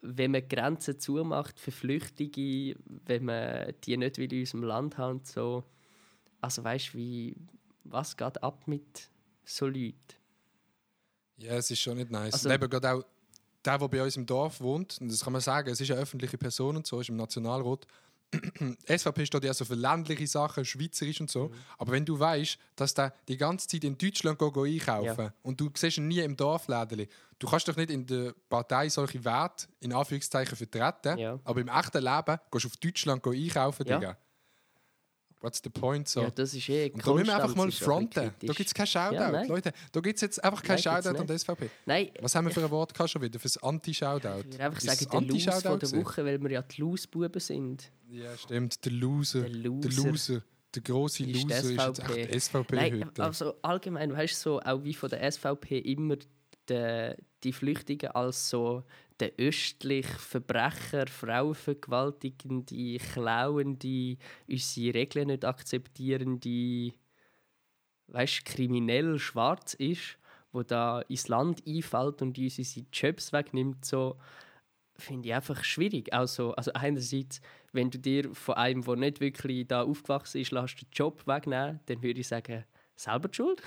wenn man Grenzen zumacht für Flüchtige, wenn man die nicht will in unserem Land haben, so. Also, weißt du, wie. Was geht ab mit so Leuten? Ja, es ist schon nicht nice. Also- und eben gerade auch der, der bei uns im Dorf wohnt, und das kann man sagen, es ist eine öffentliche Person und so, ist im Nationalrat. SVP steht ja so für ländliche Sachen, schweizerisch und Mhm. so. Aber wenn du weißt, dass der die ganze Zeit in Deutschland go, go einkaufen Ja. und du siehst ihn nie im Dorflädeli, du kannst doch nicht in der Partei solche Werte in Anführungszeichen vertreten, Ja. aber im echten Leben gehst du auf Deutschland go einkaufen, Ja. Digga. What's the point? So? Ja, das ist eh und da müssen wir einfach mal ist fronten. Da gibt es kein Shoutout, Ja. Leute. Da gibt es jetzt einfach kein Nein, Shoutout an die SVP. Nein, Was haben wir für ein Wort gehabt schon wieder? Fürs Anti-Shoutout? ich würde einfach Ist sagen, der Lose von der? Woche, weil wir ja die Lose-Buben sind. Ja, stimmt. Der Loser. Der Loser. Der Loser. der grosse Ist die Loser ist jetzt SVP. echt SVP Nein, heute. also allgemein, weißt du, so, auch wie von der SVP immer die, die Flüchtigen als so der östlich Verbrecher, Frauenvergewaltigende, Klauende, unsere Regeln nicht akzeptierende, weißt kriminell schwarz ist, wo da ins Land einfällt und uns unsere Jobs wegnimmt, so finde ich einfach schwierig. Also, also einerseits, wenn du dir von einem, der nicht wirklich da aufgewachsen ist, lässt den Job wegnehmen, dann würde ich sagen, selber die schuld.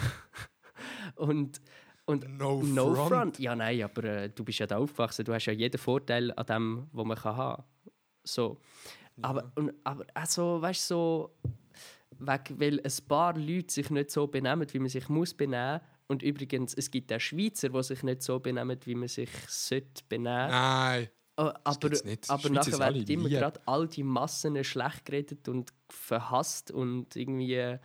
und und No no front. front. Ja, nein, aber äh, du bist ja da aufgewachsen, du hast ja jeden Vorteil an dem, was man kann haben. So. Aber, und, aber also, weißt du, so, weg, weil ein paar Leute sich nicht so benehmen, wie man sich muss benehmen. Und übrigens, es gibt auch Schweizer, die sich nicht so benehmen, wie man sich sollte benehmen. Nein. Oh, aber, nicht. aber nachher werden immer gerade all die Massen schlecht geredet und verhasst und irgendwie, äh,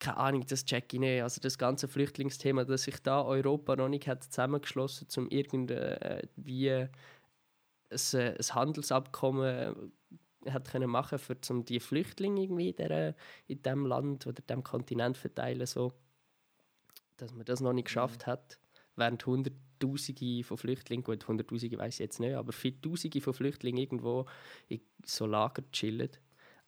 keine Ahnung, das check ich nicht. Also das ganze Flüchtlingsthema, dass sich da Europa noch nicht hat zusammengeschlossen um irgendwie ein, äh, ein Handelsabkommen hat können machen für um die Flüchtlinge irgendwie in, der, in dem Land oder dem Kontinent verteilen so dass man das noch nicht geschafft hat während Hunderttausende von Flüchtlingen, gut, Hunderttausende weiß ich jetzt nicht, aber viele Tausende von Flüchtlingen irgendwo in so Lager chillen.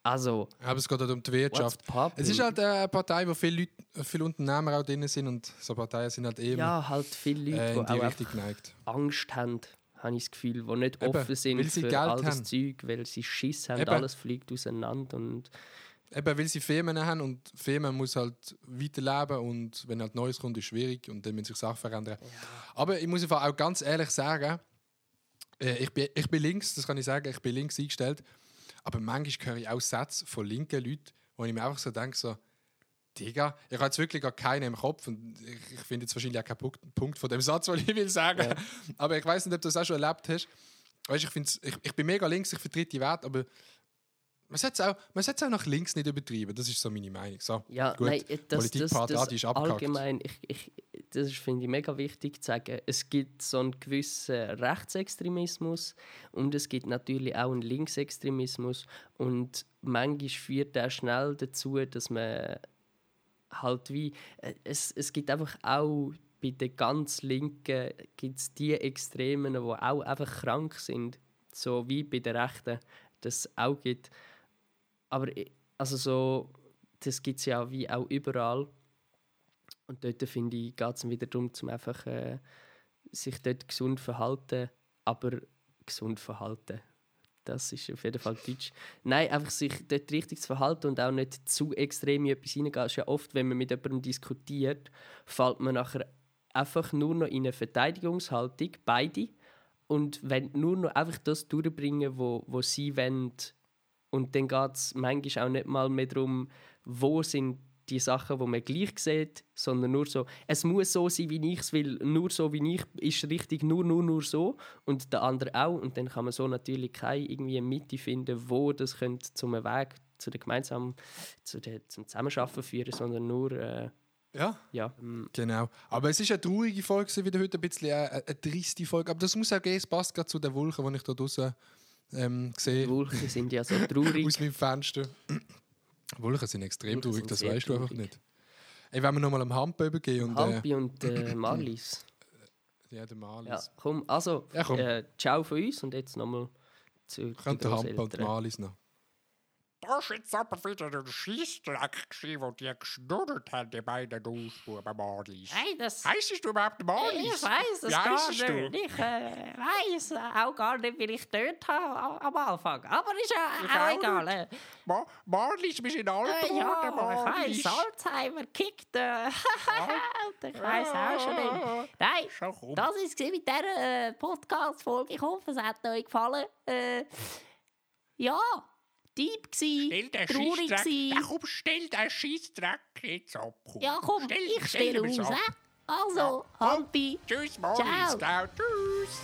Also, Aber es geht halt um die Wirtschaft. Es ist halt eine Partei, wo viele, Leute, viele Unternehmer auch drin sind und so Parteien sind halt eben ja, halt viele Leute, äh, die in die Richtung geneigt. Angst haben, habe ich das Gefühl, die nicht Eben, offen sind weil sie für Geld all das haben. Zeug, weil sie Schiss haben, Eben. alles fliegt auseinander und Eben, weil sie Firmen haben und Firmen muss halt weiterleben und wenn halt Neues kommt, ist schwierig und dann müssen sich Sachen verändern. Aber ich muss einfach auch ganz ehrlich sagen, äh, ich, bin, ich bin links, das kann ich sagen, ich bin links eingestellt, aber manchmal höre ich auch Sätze von linken Leuten, wo ich mir einfach so denke, so, Digga, ich habe jetzt wirklich gar keinen im Kopf und ich, finde jetzt wahrscheinlich auch keinen Punkt, Punkt von dem Satz, den ich will sagen. Aber ich weiß nicht, ob du das auch schon erlebt hast. Weißt, ich, find's, ich, ich bin mega links, ich vertrete die Werte, aber man sollte es auch, man auch nach links nicht übertreiben. Das ist so meine Meinung. So, Ja, gut, nein, das, Politik das, Part A, das abgehakt. allgemein, ich, ich, das finde ich mega wichtig zu sagen. Es gibt so einen gewissen Rechtsextremismus und es gibt natürlich auch einen Linksextremismus und manchmal führt der schnell dazu, dass man halt wie es, es gibt einfach auch bei den ganz Linken gibt's die Extremen, die auch einfach krank sind, so wie bei den Rechten das auch gibt. Aber also so, das gibt es ja wie auch überall. Und dort finde ich, geht es wieder darum, zum einfach äh, sich dort gesund verhalten, aber gesund verhalten. Das ist auf jeden Fall Deutsch. Nein, einfach sich dort richtig zu verhalten und auch nicht zu extrem in etwas reingehen. Ist ja oft, wenn man mit jemandem diskutiert, fällt man nachher einfach nur noch in eine Verteidigungshaltung, beide, und wenn nur noch einfach das durchbringen, wo, wo sie wollen. Und dann geht es manchmal auch nicht mal mehr darum, wo sind die Sachen, die man gleich sieht, sondern nur so, es muss so sein, wie ich es will, nur so, wie ich, ist richtig, nur, nur, nur so und der andere auch. Und dann kann man so natürlich keine irgendwie Mitte finden, wo das könnte zum Weg zu der gemeinsamen, zu der, zum Zusammenarbeiten führen, sondern nur, äh, Ja, ja, genau. Aber es ist eine traurige Folge, wieder heute ein bisschen eine, eine triste Folge. Aber das muss auch gehen, es passt gerade zu den Wolken, die ich da draußen ähm, sehe. die Wolken sind ja so traurig. Aus meinem Fenster. Wolken sind extrem Wolken traurig, das weißt du einfach nicht. Ey, wenn wir nochmal am Hamp übergehen und. Äh, Halbi und äh, Marlies. ja, der Malis. Ja, komm, also, Ja, komm. Äh, ciao von uns und jetzt nochmal zu den Könnte der Hamp und. Malis noch. Wieder ein Scheissdreck, gewesen, wo die geschnurrt die beiden Ausbuben Marlies. Hey, das. Heisst du überhaupt Marlies? Ich weiß es Wie gar heissest du? nicht. Ich äh, weiß auch gar nicht, wie ich dort habe am Anfang. Aber ist ja Ich auch egal. Äh, Ma Marlies, wir sind alt Äh, geworden, ja, ich Marlies. weiss, Alzheimer kickt. Äh, ich weiss auch schon nicht. Nein, komm. das war es mit dieser äh, Podcast-Folge. Ich hoffe, es hat euch gefallen. Äh, ja, Stell gsi, den traurig gsi. Ja, komm, stell den Scheissdreck jetzt ab. Komm. Ja, komm, Stell- ich stelle aus. ab. Also, Hampi. Tschüss, Marlies. Ciao. Ciao. Tschüss.